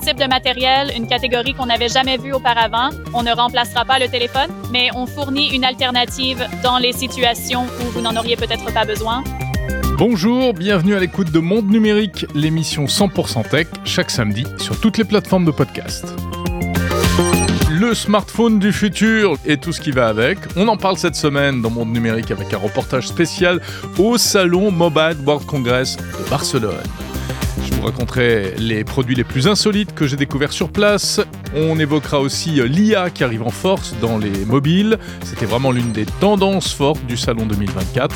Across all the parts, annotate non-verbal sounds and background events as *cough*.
type de matériel, une catégorie qu'on n'avait jamais vue auparavant. On ne remplacera pas le téléphone, mais on fournit une alternative dans les situations où vous n'en auriez peut-être pas besoin. Bonjour, bienvenue à l'écoute de Monde Numérique, l'émission 100% tech, chaque samedi sur toutes les plateformes de podcast le smartphone du futur et tout ce qui va avec. On en parle cette semaine dans Monde Numérique avec un reportage spécial au Salon Mobile World Congress de Barcelone. Vous raconterai les produits les plus insolites que j'ai découverts sur place. On évoquera aussi l'IA qui arrive en force dans les mobiles. C'était vraiment l'une des tendances fortes du salon 2024.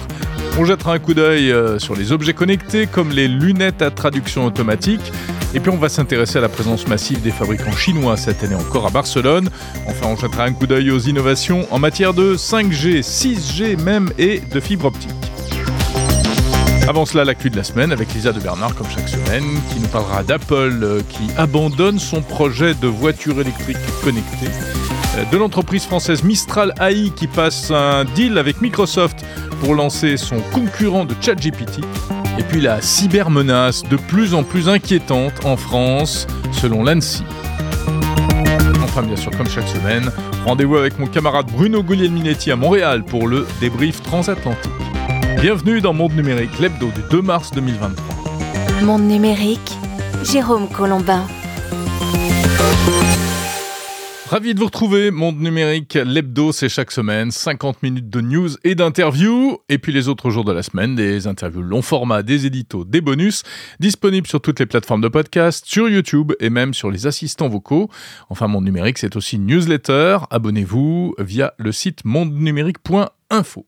On jettera un coup d'œil euh, sur les objets connectés comme les lunettes à traduction automatique. Et puis on va s'intéresser à la présence massive des fabricants chinois cette année encore à Barcelone. Enfin, on jettera un coup d'œil aux innovations en matière de 5G, 6G même et de fibre optique. *laughs* Avant cela, l'actu de la semaine avec Lisa de Bernard, comme chaque semaine, qui nous parlera d'Apple euh, qui abandonne son projet de voiture électrique connectée, euh, de l'entreprise française Mistral AI qui passe un deal avec Microsoft pour lancer son concurrent de ChatGPT, et puis la cybermenace de plus en plus inquiétante en France, selon l'ANSI. Enfin, bien sûr, comme chaque semaine, rendez-vous avec mon camarade Bruno Guglielminetti à Montréal pour le débrief transatlantique. Bienvenue dans Monde Numérique, l'hebdo du 2 mars 2023. Monde Numérique, Jérôme Colombin. Ravi de vous retrouver, Monde Numérique, l'hebdo, c'est chaque semaine, 50 minutes de news et d'interviews, et puis les autres jours de la semaine, des interviews long format, des éditos, des bonus, disponibles sur toutes les plateformes de podcast, sur YouTube et même sur les assistants vocaux. Enfin, Monde Numérique, c'est aussi newsletter, abonnez-vous via le site mondenumérique.info.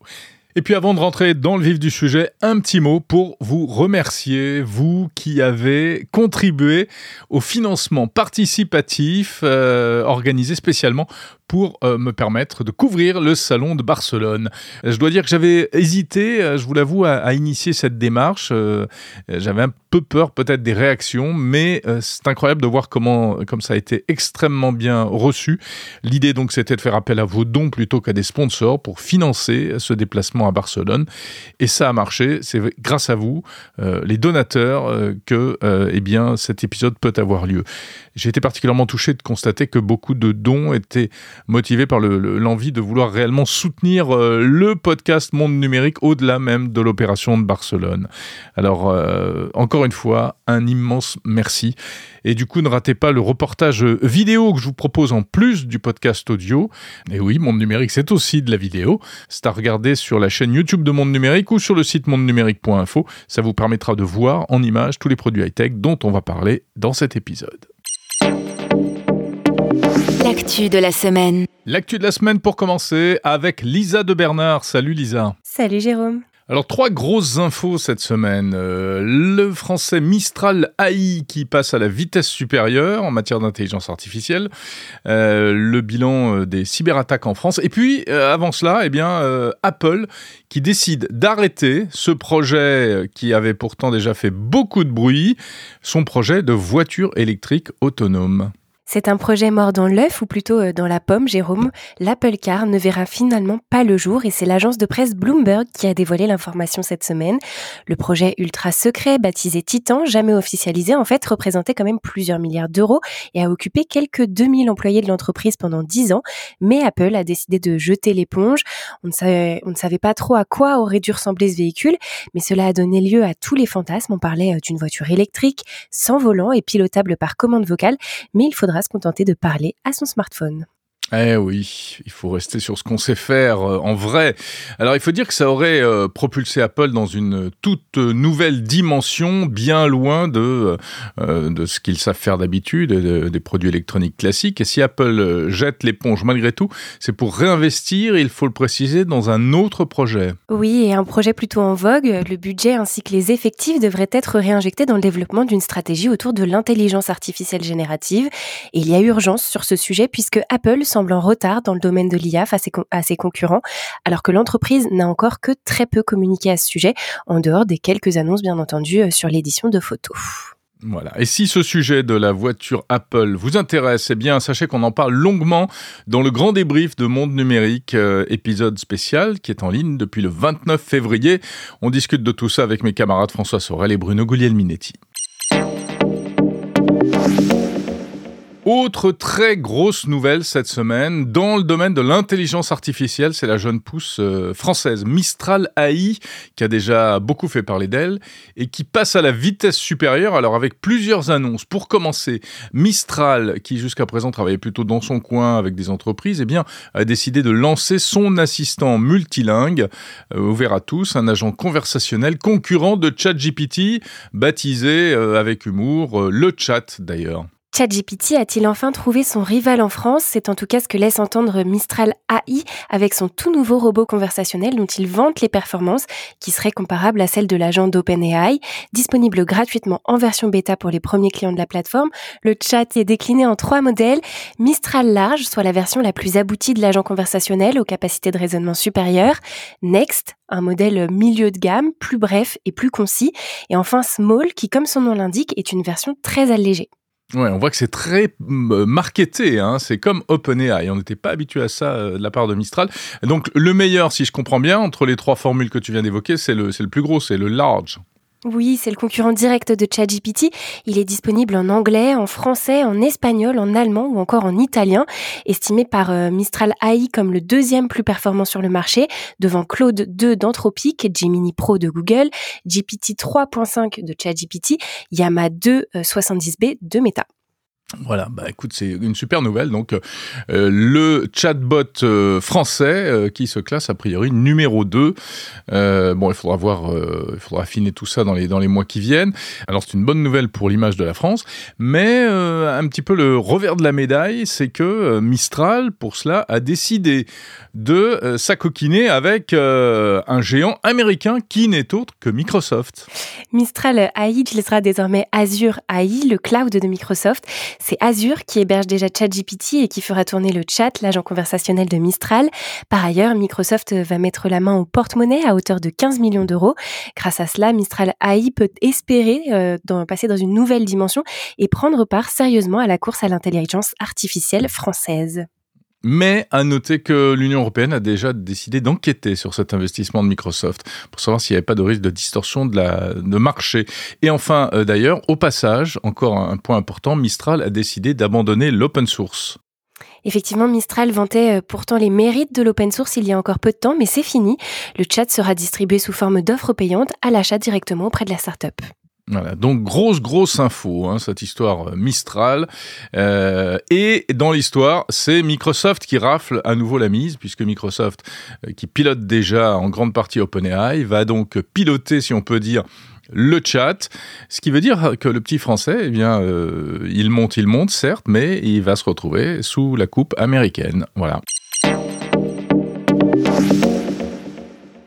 Et puis avant de rentrer dans le vif du sujet, un petit mot pour vous remercier, vous qui avez contribué au financement participatif euh, organisé spécialement pour euh, me permettre de couvrir le salon de Barcelone. Je dois dire que j'avais hésité, euh, je vous l'avoue, à, initier cette démarche. Euh, j'avais un peu peur peut-être des réactions, mais c'est incroyable de voir comment comme ça a été extrêmement bien reçu. L'idée donc c'était de faire appel à vos dons plutôt qu'à des sponsors pour financer ce déplacement à Barcelone. Et ça a marché. C'est grâce à vous, les donateurs, que eh bien cet épisode peut avoir lieu. J'ai été particulièrement touché de constater que beaucoup de dons étaient motivé par l'envie de vouloir réellement soutenir euh, le podcast Monde Numérique au-delà même de l'opération de Barcelone. Alors, euh, encore une fois, un immense merci. Et du coup, ne ratez pas le reportage vidéo que je vous propose en plus du podcast audio. Et oui, Monde Numérique, c'est aussi de la vidéo. C'est à regarder sur la chaîne YouTube de Monde Numérique ou sur le site mondenumérique.info. Ça vous permettra de voir en images tous les produits high-tech dont on va parler dans cet épisode. L'actu de la semaine. L'actu de la semaine pour commencer avec Lisa de Bernard. Salut Lisa. Salut Jérôme. Alors trois grosses infos cette semaine. Euh, le français Mistral AI qui passe à la vitesse supérieure en matière d'intelligence artificielle. Euh, le bilan euh, des cyberattaques en France. Et puis avant cela, eh bien Apple qui décide d'arrêter ce projet qui avait pourtant déjà fait beaucoup de bruit, son projet de voiture électrique autonome. C'est un projet mort dans l'œuf ou plutôt euh, dans la pomme, Jérôme. L'Apple Car ne verra finalement pas le jour et c'est l'agence de presse Bloomberg qui a dévoilé l'information cette semaine. Le projet ultra secret, baptisé Titan, jamais officialisé, en fait, représentait quand même plusieurs milliards d'euros et a occupé quelques 2000 employés de l'entreprise pendant 10 ans. Mais Apple a décidé de jeter l'éponge. On ne savait, on ne savait pas trop à quoi aurait dû ressembler ce véhicule, mais cela a donné lieu à tous les fantasmes. On parlait euh, d'une voiture électrique, sans volant et pilotable par commande vocale, mais il faudra se contenter de parler à son smartphone. Eh oui, il faut rester sur ce qu'on sait faire euh, en vrai. Alors il faut dire que ça aurait euh, propulsé Apple dans une toute nouvelle dimension, bien loin de, euh, de ce qu'ils savent faire d'habitude, des produits électroniques classiques. Et si Apple jette l'éponge malgré tout, c'est pour réinvestir, il faut le préciser, dans un autre projet. Oui, et un projet plutôt en vogue. Le budget ainsi que les effectifs devraient être réinjectés dans le développement d'une stratégie autour de l'intelligence artificielle générative. Il y a urgence sur ce sujet puisque Apple semble en retard dans le domaine de l'IA face à ses concurrents, alors que l'entreprise n'a encore que très peu communiqué à ce sujet, en dehors des quelques annonces bien entendu euh, sur l'édition de photos. Voilà. Et si ce sujet de la voiture Apple vous intéresse, eh bien, sachez qu'on en parle longuement dans le grand débrief de Monde Numérique, euh, épisode spécial, qui est en ligne depuis le 29 février. On discute de tout ça avec mes camarades François Sorel et Bruno Guglielminetti. Autre très grosse nouvelle cette semaine, dans le domaine de l'intelligence artificielle, c'est la jeune pousse euh, française Mistral AI qui a déjà beaucoup fait parler d'elle et qui passe à la vitesse supérieure, alors avec plusieurs annonces. Pour commencer, Mistral, qui jusqu'à présent travaillait plutôt dans son coin avec des entreprises, eh bien, a décidé de lancer son assistant multilingue, euh, ouvert à tous, un agent conversationnel concurrent de ChatGPT, baptisé euh, avec humour le chat d'ailleurs. ChatGPT a-t-il enfin trouvé son rival en France? C'est en tout cas ce que laisse entendre Mistral AI avec son tout nouveau robot conversationnel dont il vante les performances qui seraient comparables à celles de l'agent d'OpenAI. Disponible gratuitement en version bêta pour les premiers clients de la plateforme, le chat est décliné en trois modèles. Mistral large, soit la version la plus aboutie de l'agent conversationnel aux capacités de raisonnement supérieures. Next, un modèle milieu de gamme, plus bref et plus concis. Et enfin Small, qui comme son nom l'indique, est une version très allégée. Ouais, on voit que c'est très euh, marketé, hein. c'est comme OpenAI, on n'était pas habitué à ça euh, de la part de Mistral. Donc le meilleur, si je comprends bien, entre les trois formules que tu viens d'évoquer, c'est le, le plus gros, c'est le large. Oui, c'est le concurrent direct de ChatGPT. Il est disponible en anglais, en français, en espagnol, en allemand ou encore en italien, estimé par euh, Mistral AI comme le deuxième plus performant sur le marché, devant Claude 2 d'Anthropic, Gemini Pro de Google, GPT 3.5 de ChatGPT, Yama 2 70B de Meta. Voilà, bah écoute, c'est une super nouvelle. Donc, euh, le chatbot euh, français euh, qui se classe a priori numéro 2. bon, il faudra voir, il faudra affiner tout ça dans les, dans les mois qui viennent. Alors, c'est une bonne nouvelle pour l'image de la France, mais un petit peu le revers de la médaille, c'est que Mistral, pour cela, a décidé de s'acoquiner avec un géant américain qui n'est autre que Microsoft. Mistral AI utilisera désormais Azure AI, le cloud de Microsoft. C'est Azure qui héberge déjà ChatGPT et qui fera tourner le chat, l'agent conversationnel de Mistral. Par ailleurs, Microsoft va mettre la main au porte-monnaie à hauteur de 15 millions d'euros. Grâce à cela, Mistral AI peut espérer euh, passer dans une nouvelle dimension et prendre part sérieusement à la course à l'intelligence artificielle française. Mais à noter que l'Union européenne a déjà décidé d'enquêter sur cet investissement de Microsoft pour savoir s'il n'y avait pas de risque de distorsion de, marché. Et enfin, euh, d'ailleurs, au passage, encore un point important, Mistral a décidé d'abandonner l'open source. Effectivement, Mistral vantait euh, pourtant les mérites de l'open source il y a encore peu de temps, mais c'est fini. Le chat sera distribué sous forme d'offres payantes à l'achat directement auprès de la startup. Donc grosse grosse info, hein, cette histoire euh, Mistral. Euh, et dans l'histoire, c'est Microsoft qui rafle à nouveau la mise, puisque Microsoft, euh, qui pilote déjà en grande partie OpenAI, va donc piloter, si on peut dire, le chat, ce qui veut dire que le petit français, eh bien, il monte, il monte, certes, mais il va se retrouver sous la coupe américaine. Voilà.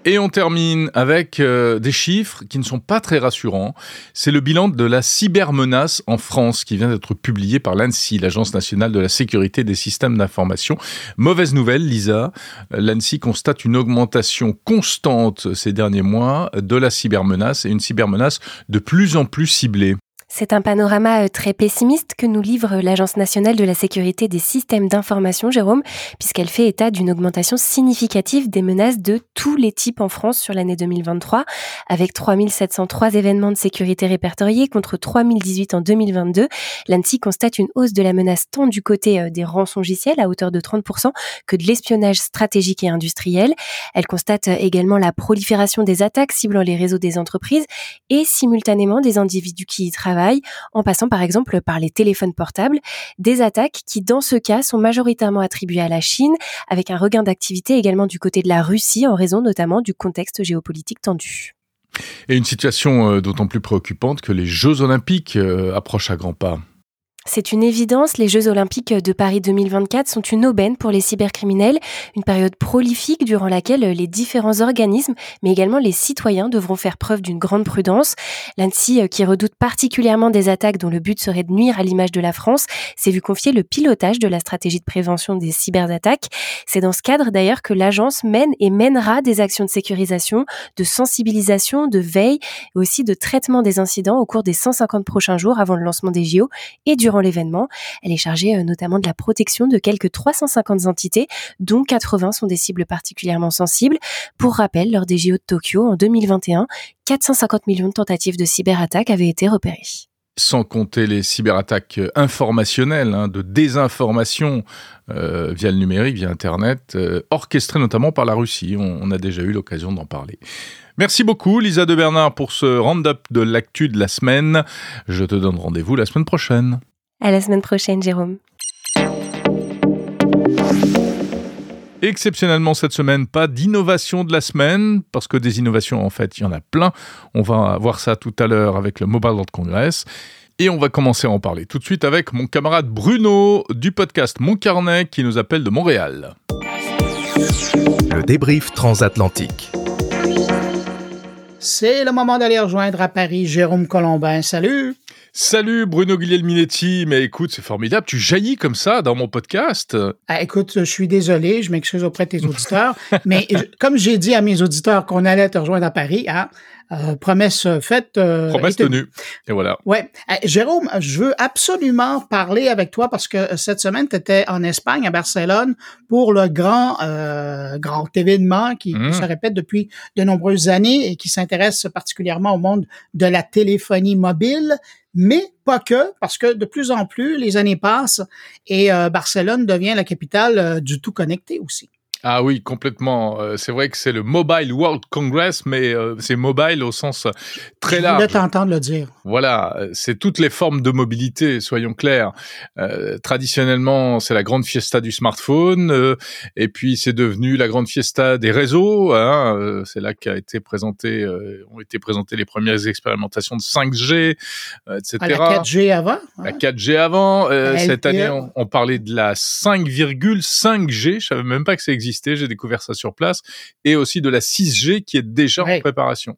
Et on termine avec euh, des chiffres qui ne sont pas très rassurants. C'est le bilan de la cybermenace en France qui vient d'être publié par l'ANSI, l'Agence nationale de la sécurité des systèmes d'information. Mauvaise nouvelle, Lisa. L'ANSI constate une augmentation constante ces derniers mois de la cybermenace et une cybermenace de plus en plus ciblée. C'est un panorama euh, très pessimiste que nous livre l'Agence nationale de la sécurité des systèmes d'information, Jérôme, puisqu'elle fait état d'une augmentation significative des menaces de tous les types en France sur l'année 2023, avec 3703 événements de sécurité répertoriés contre 3018 en 2022. L'ANSI constate une hausse de la menace tant du côté euh, des rançongiciels à hauteur de 30% que de l'espionnage stratégique et industriel. Elle constate euh, également la prolifération des attaques ciblant les réseaux des entreprises et simultanément des individus qui y travaillent en passant par exemple par les téléphones portables, des attaques qui dans ce cas sont majoritairement attribuées à la Chine, avec un regain d'activité également du côté de la Russie en raison notamment du contexte géopolitique tendu. Et une situation euh, d'autant plus préoccupante que les Jeux olympiques euh, approchent à grands pas. C'est une évidence, les Jeux olympiques de Paris 2024 sont une aubaine pour les cybercriminels, une période prolifique durant laquelle les différents organismes, mais également les citoyens devront faire preuve d'une grande prudence. L'ANSI, euh, qui redoute particulièrement des attaques dont le but serait de nuire à l'image de la France, s'est vu confier le pilotage de la stratégie de prévention des cyberattaques. C'est dans ce cadre d'ailleurs que l'agence mène et mènera des actions de sécurisation, de sensibilisation, de veille et aussi de traitement des incidents au cours des 150 prochains jours avant le lancement des JO et durant l'événement. Elle est chargée euh, notamment de la protection de quelques 350 entités, dont 80 sont des cibles particulièrement sensibles. Pour rappel, lors des JO de Tokyo en 2021, 450 millions de tentatives de cyberattaque avaient été repérées. sans compter les cyberattaques informationnelles, hein, de désinformation euh, via le numérique, via Internet, euh, orchestrées notamment par la Russie. On, on a déjà eu l'occasion d'en parler. Merci beaucoup Lisa de Bernard pour ce round-up de l'actu de la semaine. Je te donne rendez-vous la semaine prochaine. À la semaine prochaine, Jérôme. Exceptionnellement cette semaine, pas d'innovation de la semaine, parce que des innovations, en fait, il y en a plein. On va voir ça tout à l'heure avec le Mobile World Congress. Et on va commencer à en parler tout de suite avec mon camarade Bruno du podcast Mon Carnet qui nous appelle de Montréal. Le débrief transatlantique. C'est le moment d'aller rejoindre à Paris Jérôme Colombin. Salut! Salut Bruno Guglielminetti, mais écoute, c'est formidable, tu jaillis comme ça dans mon podcast. Ah, écoute, je suis désolé, je m'excuse auprès de tes auditeurs, mais comme j'ai dit à mes auditeurs qu'on allait te rejoindre à Paris, hein, euh, promesse faite. Euh, promesse tenue. Et voilà. Ouais. Euh, Jérôme, je veux absolument parler avec toi parce que cette semaine, tu étais en Espagne, à Barcelone, pour le grand, euh, grand événement qui, qui, se répète depuis de nombreuses années et qui s'intéresse particulièrement au monde de la téléphonie mobile mais pas que, parce que de plus en plus, les années passent et euh, Barcelone devient la capitale euh, du tout connecté aussi. Ah oui, complètement. Euh, c'est vrai que c'est le Mobile World Congress, mais euh, c'est mobile au sens très large. Je voulais t'entendre le dire. Voilà, c'est toutes les formes de mobilité, soyons clairs. Euh, traditionnellement, c'est la grande fiesta du smartphone, euh, et puis c'est devenu la grande fiesta des réseaux. Hein, euh, c'est là qu'a été présenté, ont été présentées les premières expérimentations de 5G, etc. À la 4G avant. Hein? La 4G avant. cette année, on, on, parlait de la 5,5G. Je savais même pas que ça existait j'ai découvert ça sur place, et aussi de la 6G qui est déjà en préparation.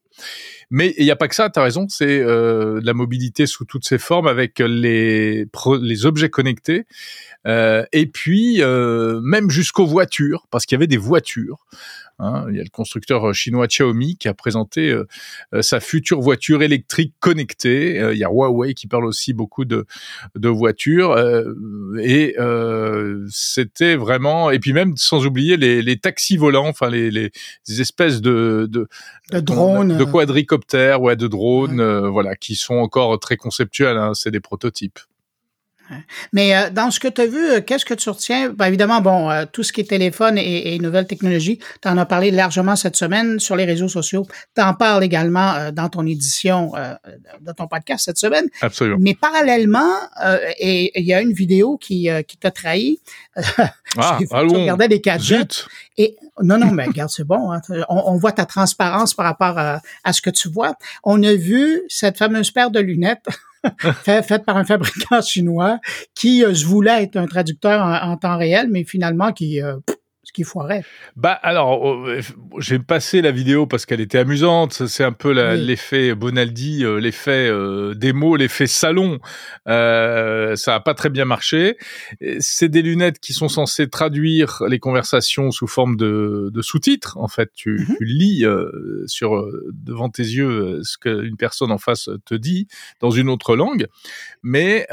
Mais il n'y a pas que ça, tu as raison, c'est euh, la mobilité sous toutes ses formes avec les, les objets connectés, euh, et puis euh, même jusqu'aux voitures, parce qu'il y avait des voitures. Hein. Il y a le constructeur euh, chinois Xiaomi qui a présenté euh, euh, sa future voiture électrique connectée. il y a Huawei qui parle aussi beaucoup de, de voitures. et c'était vraiment... Et puis même, sans oublier, les, les taxis volants, enfin les, les, espèces de... De, de drones. De quadricoptères, ouais, de drones, ouais. voilà, qui sont encore très conceptuels. Hein, C'est des prototypes. Mais euh, dans ce que tu as vu, euh, qu'est-ce que tu retiens? Ben, évidemment, bon, euh, tout ce qui est téléphone et, et nouvelles technologies, tu en as parlé largement cette semaine sur les réseaux sociaux. Tu en parles également euh, dans ton édition euh, de ton podcast cette semaine. Absolument. Mais parallèlement, et il y a une vidéo qui, qui t'a trahi. *laughs* ah, tu regardais les gadgets. Et non, non, mais regarde, c'est bon. Hein. On, on, voit ta transparence par rapport à, à ce que tu vois. On a vu cette fameuse paire de lunettes. *laughs* *laughs* fait, faite par un fabricant *laughs* chinois qui euh, se voulait être un traducteur en, en temps réel, mais finalement qui euh, ce qui foirait. Bah alors, euh, j'ai passé la vidéo parce qu'elle était amusante. C'est un peu oui. l'effet Bonaldi, euh, l'effet euh, démo, l'effet salon. Euh, ça a pas très bien marché. C'est des lunettes qui sont censées traduire les conversations sous forme de, de sous-titres. En fait, tu, mm -hmm. tu lis sur devant tes yeux ce qu'une personne en face te dit dans une autre langue. Mais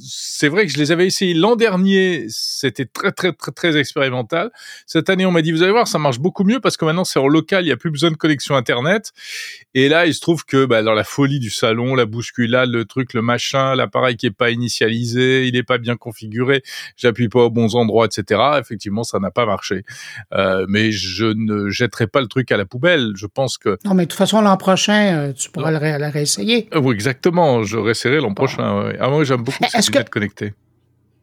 c'est vrai que je les avais essayés l'an dernier. C'était très très très très expérimental. Cette année, on m'a dit, vous allez voir, ça marche beaucoup mieux parce que maintenant, c'est en local, il n'y a plus besoin de connexion Internet. Et là, il se trouve que bah, dans la folie du salon, la bousculade, le truc, le machin, l'appareil qui est pas initialisé, il n'est pas bien configuré, j'appuie pas aux bons endroits, etc. Effectivement, ça n'a pas marché. Euh, mais je ne jetterai pas le truc à la poubelle. Je pense que... Non, mais de toute façon, l'an prochain, tu pourras le, ré réessayer. Euh, oui, exactement. Je réessayerai l'an bon. prochain. Ouais. Ah, moi, j'aime beaucoup ces lunettes que... connectées.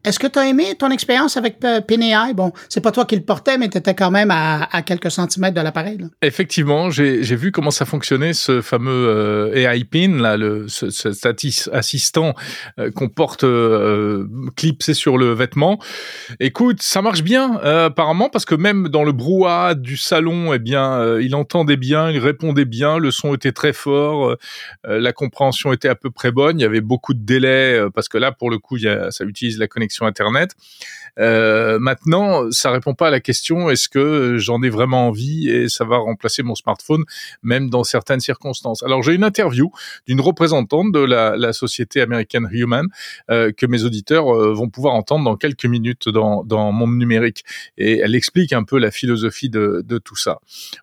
Est-ce que tu as aimé ton expérience avec PNAI? Bon, c'est pas toi qui le portais, mais tu étais quand même à, quelques centimètres de l'appareil. Effectivement, j'ai vu comment ça fonctionnait, ce fameux euh, AI Pin, là, le, ce, cet assistant euh, qu'on porte euh, clipsé sur le vêtement. Écoute, ça marche bien, euh, apparemment, parce que même dans le brouhaha du salon, eh bien, euh, il entendait bien, il répondait bien, le son était très fort, euh, la compréhension était à peu près bonne, il y avait beaucoup de délais, parce que là, pour le coup, a, ça utilise la connexion Internet. Euh, maintenant, ça répond pas à la question est-ce que j'en ai vraiment envie et ça va remplacer mon smartphone, même dans certaines circonstances? Alors j'ai une interview d'une représentante de la, société américaine Human euh, que mes auditeurs euh, vont pouvoir entendre dans quelques minutes dans, dans Monde Numérique et elle explique un peu la philosophie de, tout ça.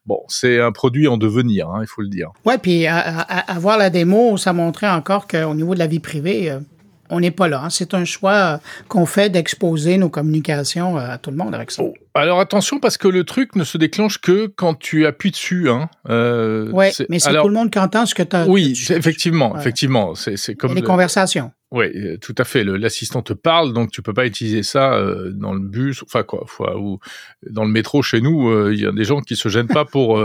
Bon, c'est un produit en devenir, hein, il faut le dire. Ouais, puis à, à, à, voir la démo, ça montrait encore qu'au niveau de la vie privée, on n'est pas là. Hein. C'est un choix euh, qu'on fait d'exposer nos communications euh, à tout le monde avec ça. Oh, alors attention parce que le truc ne se déclenche que quand tu appuies dessus. Hein. Euh, oui, mais c'est tout le monde qui entend ce que tu as. Oui, effectivement, ouais. effectivement. C'est comme les le... conversations. Oui, tout à fait. L'assistant te parle, donc tu peux pas utiliser ça euh, dans le bus, enfin quoi, ou dans le métro chez nous. Il euh, y a des gens qui se gênent pas pour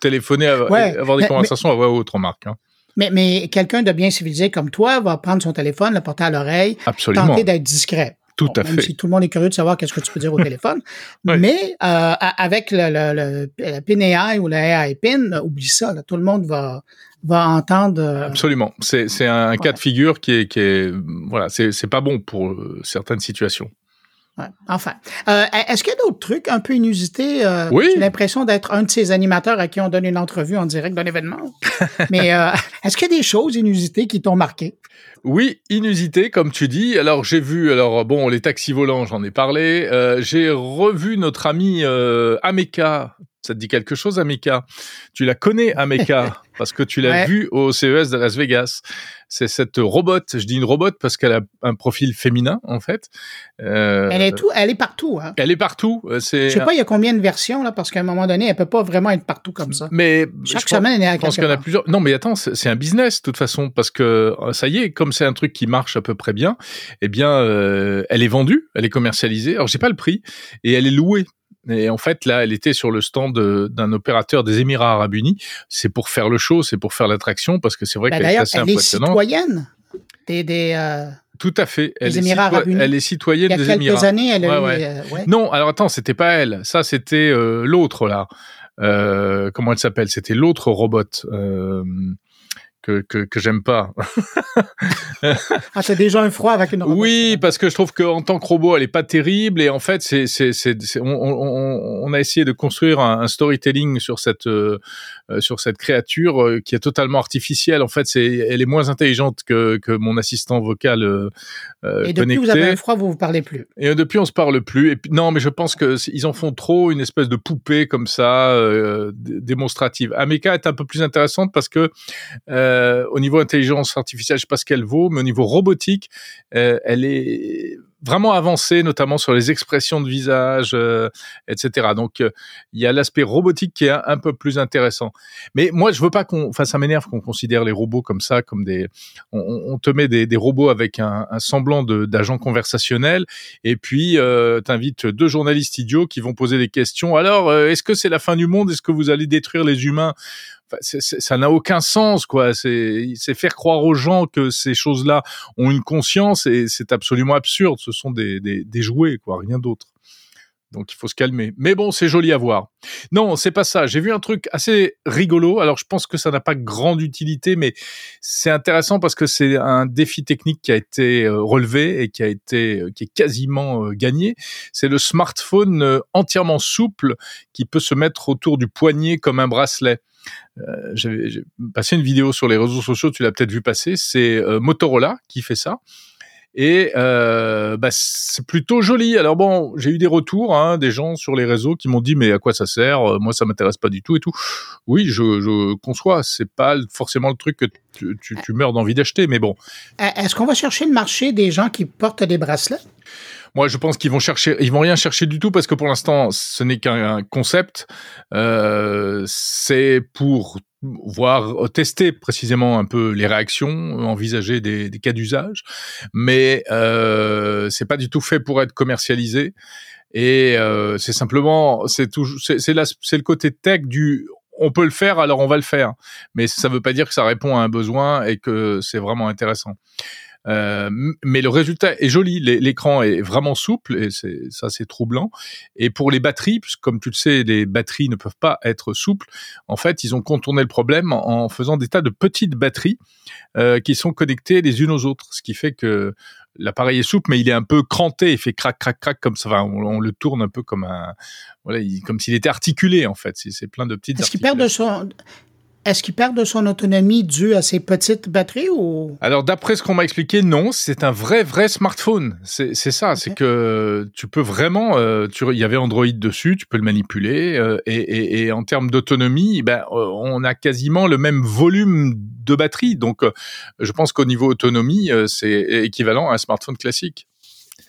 téléphoner, à, ouais, avoir des mais, conversations mais, à voix haute, remarque. Hein. Mais, mais quelqu'un de bien civilisé comme toi va prendre son téléphone, le porter à l'oreille, tenter d'être discret. Tout bon, à même fait. Si tout le monde est curieux de savoir qu'est-ce que tu peux dire au *laughs* téléphone. Mais euh, avec le, le, le, le PIN AI ou le AI PIN, oublie ça. Là, tout le monde va va entendre. Euh, Absolument. C'est un cas de figure qui est qui est voilà c'est c'est pas bon pour euh, certaines situations. Ouais. Enfin, euh, est-ce qu'il y a d'autres trucs un peu inusités? Euh, oui. J'ai l'impression d'être un de ces animateurs à qui on donne une entrevue en direct d'un événement? *laughs* Mais euh, est-ce qu'il y a des choses inusitées qui t'ont marqué? Oui, inusité, comme tu dis. Alors j'ai vu, alors bon, les taxis volants, j'en ai parlé. Euh, j'ai revu notre ami euh, Ameka. Ça te dit quelque chose, Ameka Tu la connais, Ameka, *laughs* parce que tu l'as ouais. vue au CES de Las Vegas. C'est cette robot. Je dis une robot parce qu'elle a un profil féminin, en fait. Euh, elle est tout, elle est partout. Hein. Elle est partout. C'est. Je sais pas, il y a combien de versions là, parce qu'à un moment donné, elle peut pas vraiment être partout comme ça. Mais chaque semaine, elle est à Je pense qu'il y en a plusieurs. Non, mais attends, c'est un business de toute façon, parce que ça y est, comme c'est un truc qui marche à peu près bien, eh bien, euh, elle est vendue, elle est commercialisée. Alors, j'ai pas le prix et elle est louée. Et en fait, là, elle était sur le stand d'un opérateur des Émirats Arabes Unis. C'est pour faire le show, c'est pour faire l'attraction, parce que c'est vrai ben qu'elle est assez elle impressionnante. Elle est citoyenne des, des euh... Tout à fait. Elle, des est, Émirats Arabes Unis. elle est citoyenne des Émirats. Il y a quelques années, elle a ouais, eu, ouais. Euh, ouais. Non, alors attends, c'était pas elle. Ça, c'était euh, l'autre là. Euh, comment elle s'appelle? C'était l'autre robot. Que, que, que j'aime pas. *laughs* ah, c'est déjà un froid avec une robot. Oui, parce que je trouve qu'en tant que robot, elle est pas terrible et en fait, c'est, c'est, c'est, on, on, on, a essayé de construire un, un storytelling sur cette, euh, sur cette créature euh, qui est totalement artificielle. En fait, c'est, elle est moins intelligente que, que mon assistant vocal euh, Et depuis connecté. vous avez un froid, vous vous parlez plus. Et depuis, on se parle plus. Et puis, non, mais je pense que ils en font trop une espèce de poupée comme ça, démonstrative. Ameka est un peu plus intéressante parce que euh, au niveau intelligence artificielle, je sais pas ce qu'elle vaut, mais au niveau robotique, euh, elle est vraiment avancée, notamment sur les expressions de visage, euh, etc. Donc, il y a l'aspect robotique qui est un, peu plus intéressant. Mais moi, je veux pas qu'on, enfin, ça m'énerve qu'on considère les robots comme ça, comme des, on, te met des, robots avec un, semblant d'agent conversationnel, et puis euh, t'invites deux journalistes idiots qui vont poser des questions. Alors, euh, est-ce que c'est la fin du monde? Est-ce que vous allez détruire les humains? Ça n'a aucun sens, quoi. C'est faire croire aux gens que ces choses-là ont une conscience et c'est absolument absurde. Ce sont des, des, des jouets, quoi, rien d'autre. Donc il faut se calmer. Mais bon, c'est joli à voir. Non, c'est pas ça. J'ai vu un truc assez rigolo. Alors je pense que ça n'a pas grande utilité, mais c'est intéressant parce que c'est un défi technique qui a été relevé et qui a été qui est quasiment gagné. C'est le smartphone entièrement souple qui peut se mettre autour du poignet comme un bracelet. Euh, J'ai passé une vidéo sur les réseaux sociaux, tu l'as peut-être vu passer. C'est euh, Motorola qui fait ça. Et euh, bah, c'est plutôt joli. Alors bon, j'ai eu des retours, hein, des gens sur les réseaux qui m'ont dit mais à quoi ça sert? Moi, ça m'intéresse pas du tout et tout. Oui, je, je conçois. C'est pas forcément le truc que tu, tu, tu meurs d'envie d'acheter, mais bon. Est-ce qu'on va chercher le marché des gens qui portent des bracelets? Moi, je pense qu'ils vont chercher, ils vont rien chercher du tout parce que pour l'instant, ce n'est qu'un concept. Euh, c'est pour voir tester précisément un peu les réactions, envisager des, cas d'usage, mais euh, c'est pas du tout fait pour être commercialisé. Et euh, c'est simplement, c'est c'est c'est le côté tech du on peut le faire, alors on va le faire. Mais ça ne veut pas dire que ça répond à un besoin et que c'est vraiment intéressant. Euh, mais le résultat est joli. L'écran est vraiment souple et ça c'est troublant. Et pour les batteries, comme tu le sais, les batteries ne peuvent pas être souples. En fait, ils ont contourné le problème en, faisant des tas de petites batteries euh, qui sont connectées les unes aux autres, ce qui fait que l'appareil est souple, mais il est un peu cranté, il fait crac, crac, crac comme ça. on, le tourne un peu comme un, voilà, comme s'il était articulé en fait. C'est plein de petites. Est-ce qu'il perd de son, est-ce qu'il perd de son autonomie dû à ses petites batteries ou? Alors d'après ce qu'on m'a expliqué, non, c'est un vrai vrai smartphone. C'est ça, c'est que tu peux vraiment, euh, il y avait Android dessus, tu peux le manipuler euh, et, en termes d'autonomie, ben euh, on a quasiment le même volume de batterie. Donc je pense qu'au niveau autonomie, c'est équivalent à un smartphone classique.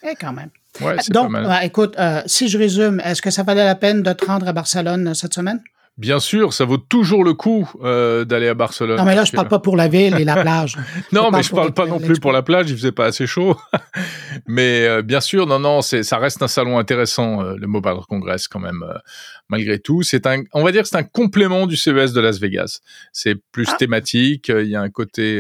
Et eh, quand même. Ouais, Donc, pas mal. écoute, si je résume, est-ce que ça valait la peine de te rendre à Barcelone cette semaine? Bien sûr, ça vaut toujours le coup euh, d'aller à Barcelone. Non, mais là, je parle pas pour la ville et la *laughs* plage. non, mais je parle pas non plus pour la plage. Il faisait pas assez chaud. *laughs* mais euh, bien sûr, non, non, ça reste un salon intéressant, euh, le Mobile Congress quand même, malgré tout. C'est un, on va dire, que c'est un complément du CES de Las Vegas. C'est plus ah. thématique. Il y a un côté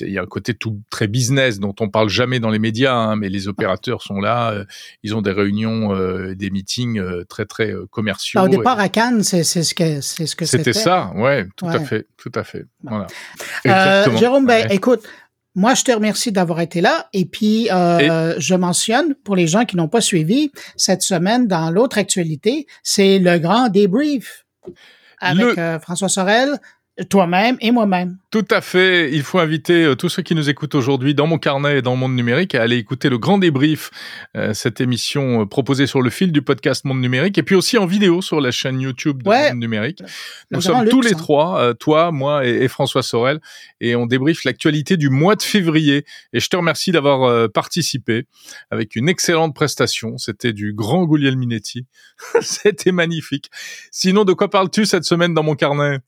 il y a un côté tout très business dont on parle jamais dans les médias, hein, mais les opérateurs sont là, euh, ils ont des réunions, euh, des meetings euh, très très commerciaux. au départ à Cannes, c'est ce que c'est ce que c'était. ça, ouais, tout à fait, tout à fait. Voilà. Jérôme, ben, écoute. Moi, je te remercie d'avoir été là. Et puis, je mentionne, pour les gens qui n'ont pas suivi, cette semaine, dans l'autre actualité, c'est le grand débrief avec François Sorel, toi-même et moi-même. Tout à fait. Il faut inviter euh, tous ceux qui nous écoutent aujourd'hui dans mon carnet et dans Monde Numérique à aller écouter le grand débrief, euh, cette émission euh, proposée sur le fil du podcast Monde Numérique et puis aussi en vidéo sur la chaîne YouTube de Monde Numérique. Nous sommes tous les hein. trois, toi, moi et, François Sorel, et on débriefe l'actualité du mois de février. Et je te remercie d'avoir participé avec une excellente prestation. C'était du grand Minetti. *laughs* C'était magnifique. Sinon, de quoi parles-tu cette semaine dans mon carnet?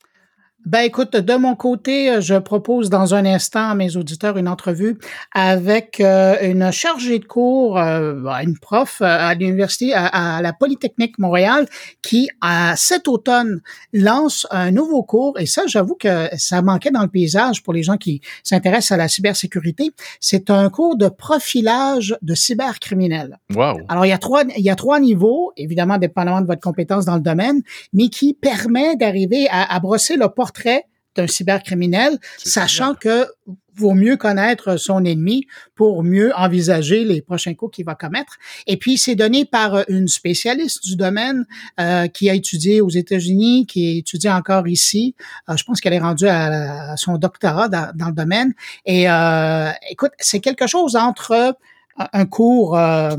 Ben écoute, de mon côté, euh, je propose dans un instant à mes auditeurs une entrevue avec euh, une chargée de cours, euh, une prof à l'université, à, la Polytechnique Montréal, qui à cet automne lance un nouveau cours. Et ça, j'avoue que ça manquait dans le paysage pour les gens qui s'intéressent à la cybersécurité. C'est un cours de profilage de cybercriminels. Wow. Alors il y a trois, il y a trois niveaux, évidemment dépendamment de votre compétence dans le domaine, mais qui permet d'arriver à, à brosser le porte portrait d'un cybercriminel, sachant que vaut mieux connaître son ennemi pour mieux envisager les prochains coups qu'il va commettre. Et puis, c'est donné par une spécialiste du domaine euh, qui a étudié aux États-Unis, qui étudie encore ici. Euh, je pense qu'elle est rendue à, son doctorat dans, dans, le domaine. Et euh, écoute, c'est quelque chose entre un cours euh,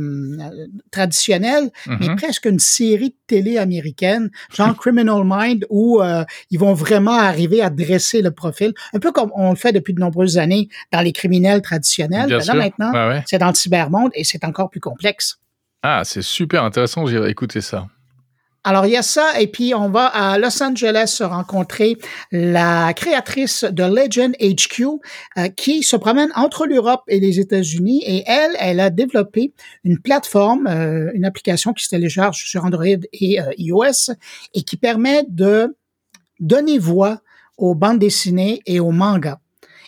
traditionnel, mais mm-hmm. presque une série de télé américaine, genre Criminal Mind, où euh, ils vont vraiment arriver à dresser le profil, un peu comme on le fait depuis de nombreuses années dans les criminels traditionnels. là maintenant, c'est dans le cybermonde et c'est encore plus complexe. Ah, c'est super intéressant, j'irai écouter ça. Alors, il y a ça, et puis on va à Los Angeles rencontrer la créatrice de Legend HQ, euh, qui se promène entre l'Europe et les États-Unis, et elle, elle a développé une plateforme, euh, une application qui se télécharge sur Android et euh, iOS, et qui permet de donner voix aux bandes dessinées et aux mangas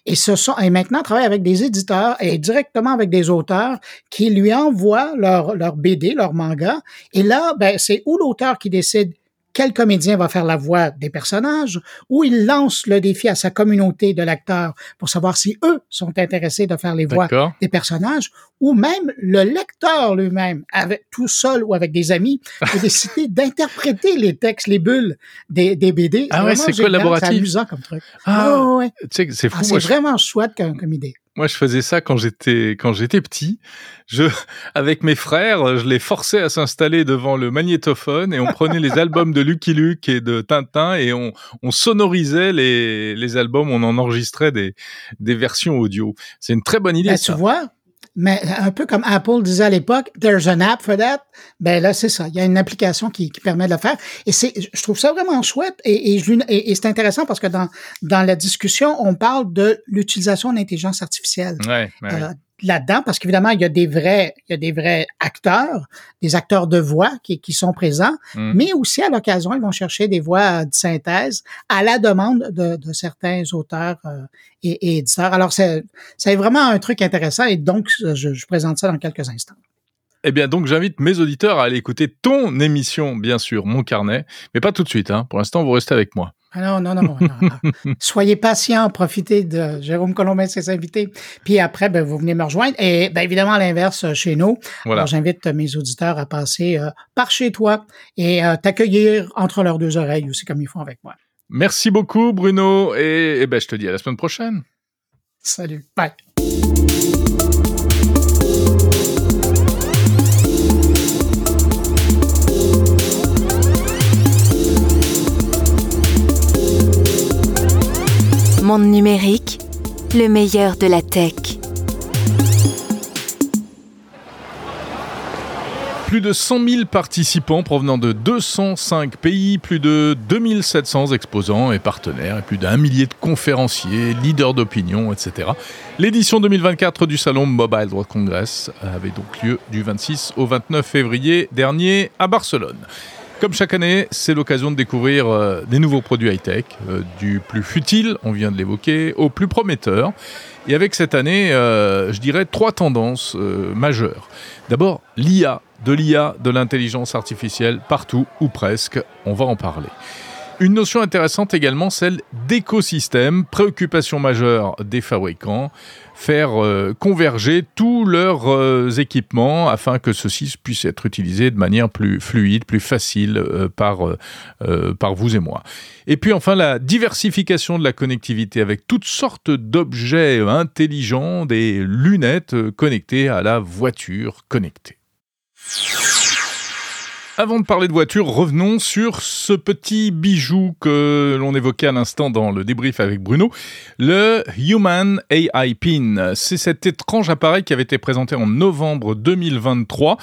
et ce sont maintenant travaille avec des éditeurs et directement avec des auteurs qui lui envoient leur, BD, leur manga. Et là, ben, c'est où l'auteur qui décide quel comédien va faire la voix des personnages, ou il lance le défi à sa communauté de lecteurs pour savoir si eux sont intéressés de faire les voix des personnages, ou même le lecteur lui-même, avec tout seul ou avec des amis, peut *laughs* décider d'interpréter les textes, les bulles des, des BD. Ah ouais, c'est collaboratif. C'est amusant comme truc. Ah, ouais. c'est fou. Ah, c'est vraiment chouette comme, comme idée. Moi, je faisais ça quand j'étais quand j'étais petit. Je, *laughs* avec mes frères, je les forçais à s'installer devant le magnétophone et on prenait les *laughs* albums de Lucky Luke et de Tintin et on, on sonorisait les, les albums, on en enregistrait des, des versions audio. C'est une très bonne idée. Ben, ça. Tu vois, mais un peu comme Apple disait à l'époque, there's an app for that. Ben là, c'est ça. Il y a une application qui, qui permet de le faire. Et c'est, je trouve ça vraiment chouette. Et, et, et, c'est intéressant parce que dans, dans la discussion, on parle de l'utilisation de l'intelligence artificielle. Ouais, ouais. Euh, là-dedans parce qu'évidemment, il y a des vrais, il y a des vrais acteurs, des acteurs de voix qui, qui sont présents, Mm. mais aussi à l'occasion, ils vont chercher des voix de synthèse à la demande de, de certains auteurs euh, et, et éditeurs. Alors, c'est c'est vraiment un truc intéressant et donc, je, je présente ça dans quelques instants. Eh bien, donc, j'invite mes auditeurs à aller écouter ton émission, bien sûr, Mon Carnet, mais pas tout de suite. Hein. Pour l'instant, vous restez avec moi. Ah non, non, non. non. *laughs* Soyez patients, profitez de Jérôme Colombin et ses invités. Puis après, ben, vous venez me rejoindre. Et ben, évidemment, à l'inverse, chez nous, Voilà. alors, j'invite mes auditeurs à passer euh, par chez toi et euh, t'accueillir entre leurs deux oreilles aussi, comme ils font avec moi. Merci beaucoup, Bruno, et, et ben, je te dis à la semaine prochaine. Salut. Bye. Numérique, le meilleur de la tech. Plus de 100 000 participants provenant de 205 pays, plus de 2700 exposants et partenaires, et plus d'un millier de conférenciers, leaders d'opinion, etc. L'édition 2024 du Salon Mobile World Congress avait donc lieu du 26 au 29 février dernier à Barcelone. Comme chaque année, c'est l'occasion de découvrir euh, des nouveaux produits high-tech, euh, du plus futile, on vient de l'évoquer, au plus prometteur. Et avec cette année, euh, je dirais trois tendances majeures. D'abord, l'IA, de l'IA, de l'intelligence artificielle, partout ou presque, on va en parler. Une notion intéressante également, celle d'écosystème, préoccupation majeure des fabricants, faire euh, converger tous leurs euh, équipements afin que ceux-ci puissent être utilisés de manière plus fluide, plus facile euh, par, par vous et moi. Et puis enfin la diversification de la connectivité avec toutes sortes d'objets intelligents, des lunettes connectées à la voiture connectée. Avant de parler de voiture, revenons sur ce petit bijou que l'on évoquait à l'instant dans le débrief avec Bruno, le Human AI Pin. C'est cet étrange appareil qui avait été présenté en novembre 2023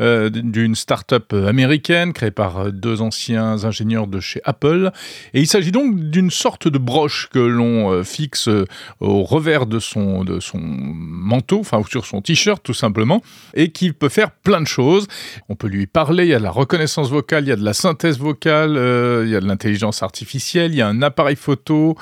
euh, d'une start-up américaine créée par deux anciens ingénieurs de chez Apple. Et il s'agit donc d'une sorte de broche que l'on euh, fixe euh, au revers de son, de son manteau, enfin sur son t-shirt tout simplement, et qui peut faire plein de choses. On peut lui parler, de la reconnaissance vocale, il y a de la synthèse vocale, euh, il y a de l'intelligence artificielle, il y a un appareil photo,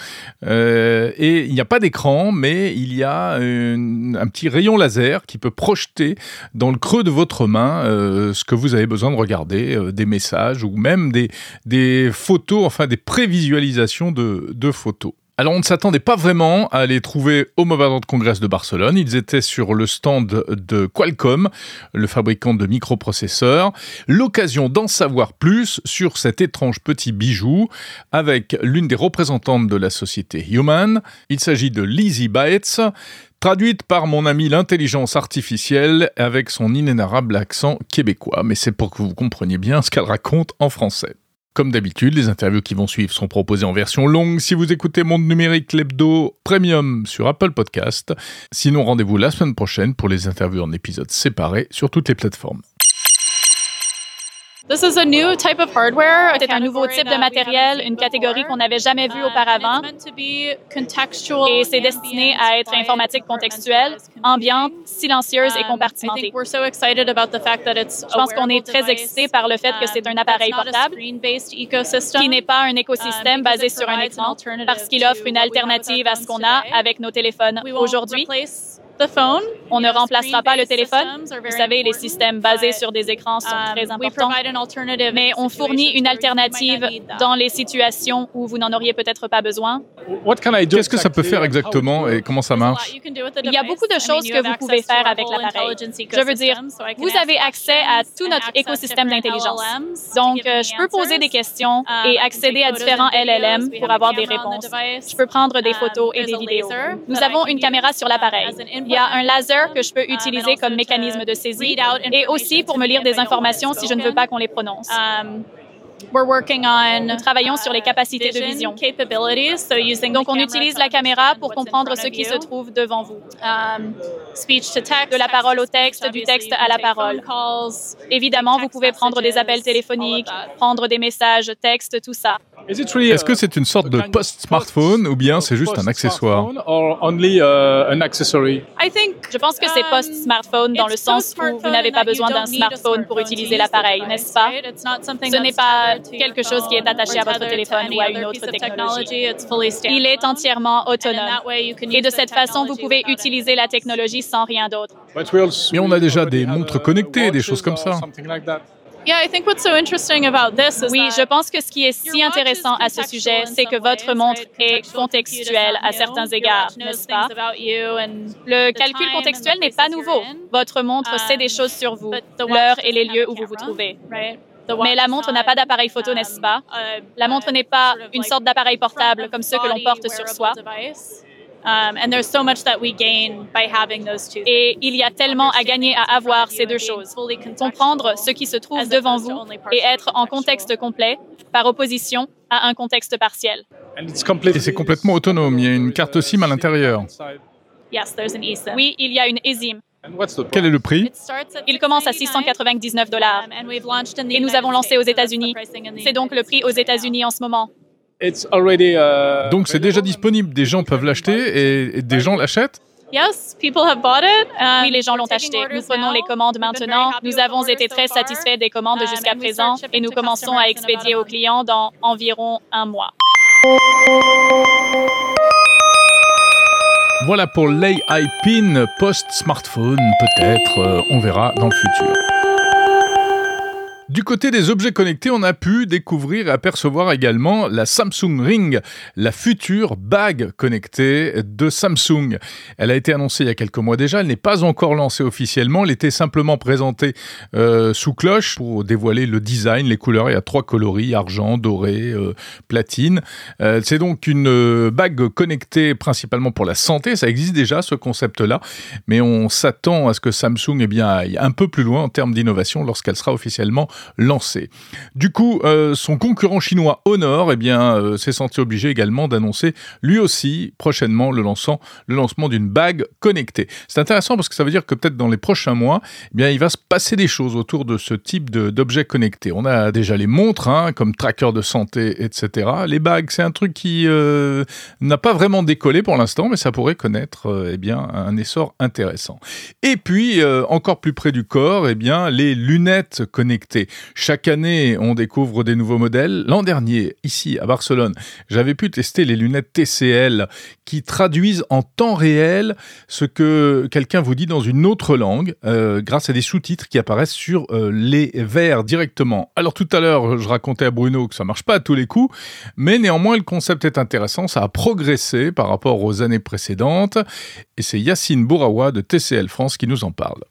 euh, et il n'y a pas d'écran, mais il y a un petit rayon laser qui peut projeter dans le creux de votre main euh, ce que vous avez besoin de regarder, des messages ou même des, photos, enfin des prévisualisations de photos. Alors on ne s'attendait pas vraiment à les trouver au Mobile World Congress de Barcelone. Ils étaient sur le stand de Qualcomm, le fabricant de microprocesseurs. L'occasion d'en savoir plus sur cet étrange petit bijou avec l'une des représentantes de la société Human. Il s'agit de Lizzie Baetz, traduite par mon ami l'intelligence artificielle avec son inénarrable accent québécois. Mais c'est pour que vous compreniez bien ce qu'elle raconte en français. Comme d'habitude, les interviews qui vont suivre sont proposées en version longue si vous écoutez Monde Numérique l'hebdo premium sur Apple Podcast. Sinon, rendez-vous la semaine prochaine pour les interviews en épisodes séparés sur toutes les plateformes. This is a new type of hardware. C'est un nouveau type de matériel, une catégorie qu'on n'avait jamais vue auparavant. Et c'est destiné à être informatique contextuelle, ambiante, silencieuse et compartimentée. Je pense qu'on est très excité par le fait que c'est un appareil portable qui n'est pas un écosystème basé sur un écran parce qu'il offre une alternative à ce qu'on a avec nos téléphones aujourd'hui. On ne remplacera pas le téléphone. Vous savez, les systèmes basés sur des écrans sont très importants. Mais on fournit une alternative dans les situations où vous n'en auriez peut-être pas besoin. Qu'est-ce que ça peut faire exactement et comment ça marche? Il y a beaucoup de choses que vous pouvez faire avec l'appareil. Je veux dire, vous avez accès à tout notre écosystème d'intelligence. Donc, je peux poser des questions et accéder à différents LLM pour avoir des réponses. Je peux prendre des photos et des vidéos. Nous avons une caméra sur l'appareil. Il y a un laser que je peux utiliser comme mécanisme de saisie et aussi pour me lire des informations si je ne veux pas qu'on les prononce. Nous travaillons sur les capacités de vision. Donc, on utilise la caméra pour comprendre ce qui se trouve devant vous. De la parole au texte, du texte à la parole. Évidemment, vous pouvez prendre des appels téléphoniques, prendre des messages, textes, tout ça. Est-ce que c'est une sorte de post-smartphone ou bien c'est juste un accessoire Je pense que c'est post-smartphone dans le sens où vous n'avez pas besoin d'un smartphone pour utiliser l'appareil, n'est-ce pas? Ce n'est pas quelque chose qui est attaché à votre téléphone ou à une autre technologie. Il est entièrement autonome. Et de cette façon, vous pouvez utiliser la technologie sans rien d'autre. Mais on a déjà des montres connectées, des choses comme ça. Oui, je pense que ce qui est si intéressant à ce sujet, c'est que votre montre est contextuelle à certains égards, n'est-ce pas? Le calcul contextuel n'est pas nouveau. Votre montre sait des choses sur vous, l'heure et les lieux où vous vous trouvez. Mais la montre n'a pas d'appareil photo, n'est-ce pas? La montre n'est pas une sorte d'appareil portable comme ceux que l'on porte sur soi. Et il y a tellement à gagner à avoir ces deux choses. Comprendre ce qui se trouve devant vous et être en contexte complet par opposition à un contexte partiel. Et c'est complètement autonome. Il y a une carte SIM à l'intérieur. Oui, il y a une eSIM. Quel est le prix? Il commence à 699 dollars. Et nous avons lancé aux États-Unis. C'est donc le prix aux États-Unis en ce moment. Uh, Donc c'est déjà disponible, des gens peuvent l'acheter et, des gens l'achètent? Yes, people have bought it. Oui, les gens l'ont acheté. Nous prenons les commandes maintenant. Nous avons été très satisfaits des commandes um, jusqu'à présent et nous commençons à expédier aux clients dans environ un mois. Voilà pour l'AI PIN post-smartphone, peut-être, euh, on verra dans le futur. Du côté des objets connectés, on a pu découvrir et apercevoir également la Samsung Ring, la future bague connectée de Samsung. Elle a été annoncée il y a quelques mois déjà, elle n'est pas encore lancée officiellement, elle était simplement présentée euh, sous cloche pour dévoiler le design, les couleurs. Il y a trois coloris, argent, doré, euh, platine. Euh, c'est donc une bague connectée principalement pour la santé, ça existe déjà ce concept-là, mais on s'attend à ce que Samsung eh aille un peu plus loin en termes d'innovation lorsqu'elle sera officiellement lancé. Du coup, euh, son concurrent chinois Honor eh bien, euh, s'est senti obligé également d'annoncer lui aussi prochainement le, lancement d'une bague connectée. C'est intéressant parce que ça veut dire que peut-être dans les prochains mois, eh bien, il va se passer des choses autour de ce type d'objets connectés. On a déjà les montres, hein, comme tracker de santé, etc. Les bagues, c'est un truc qui euh, n'a pas vraiment décollé pour l'instant, mais ça pourrait connaître eh un essor intéressant. Et puis, encore plus près du corps, eh bien, les lunettes connectées. Chaque année, on découvre des nouveaux modèles. L'an dernier, ici à Barcelone, j'avais pu tester les lunettes TCL qui traduisent en temps réel ce que quelqu'un vous dit dans une autre langue euh, grâce à des sous-titres qui apparaissent sur euh, les verres directement. Alors tout à l'heure, je racontais à Bruno que ça marche pas à tous les coups, mais néanmoins le concept est intéressant, ça a progressé par rapport aux années précédentes et c'est Yacine Bourawa de TCL France qui nous en parle.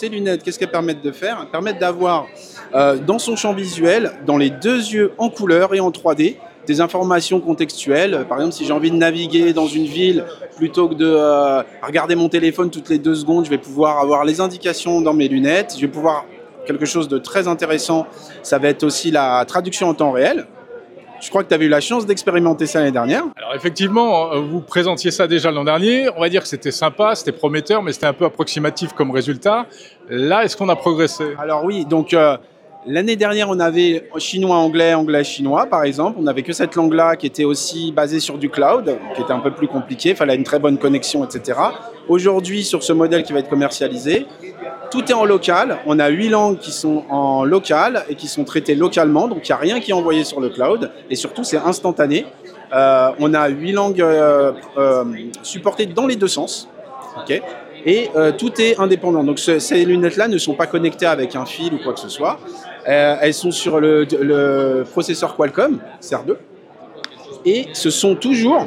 Ces lunettes, qu'est-ce qu'elles permettent de faire? Elles permettent d'avoir euh, dans son champ visuel, dans les deux yeux en couleur et en 3D, des informations contextuelles. Par exemple, si j'ai envie de naviguer dans une ville, plutôt que de euh, regarder mon téléphone toutes les deux secondes, je vais pouvoir avoir les indications dans mes lunettes. Je vais pouvoir quelque chose de très intéressant. Ça va être aussi la traduction en temps réel. Je crois que tu avais eu la chance d'expérimenter ça l'année dernière. Alors effectivement, euh, vous présentiez ça déjà l'an dernier. On va dire que c'était sympa, c'était prometteur, mais c'était un peu approximatif comme résultat. Là, est-ce qu'on a progressé? Alors oui, donc euh, l'année dernière, on avait chinois, anglais, anglais, chinois, par exemple. On n'avait que cette langue-là qui était aussi basée sur du cloud, qui était un peu plus compliqué. Il fallait une très bonne connexion, etc. Aujourd'hui, sur ce modèle qui va être commercialisé, tout est en local. On a huit langues qui sont en local et qui sont traitées localement. Donc, il n'y a rien qui est envoyé sur le cloud. Et surtout, c'est instantané. Euh, on a huit langues euh, euh, supportées dans les deux sens. et tout est indépendant. Donc, ces lunettes-là ne sont pas connectées avec un fil ou quoi que ce soit. Elles sont sur le, processeur Qualcomm, CR2. Et ce sont toujours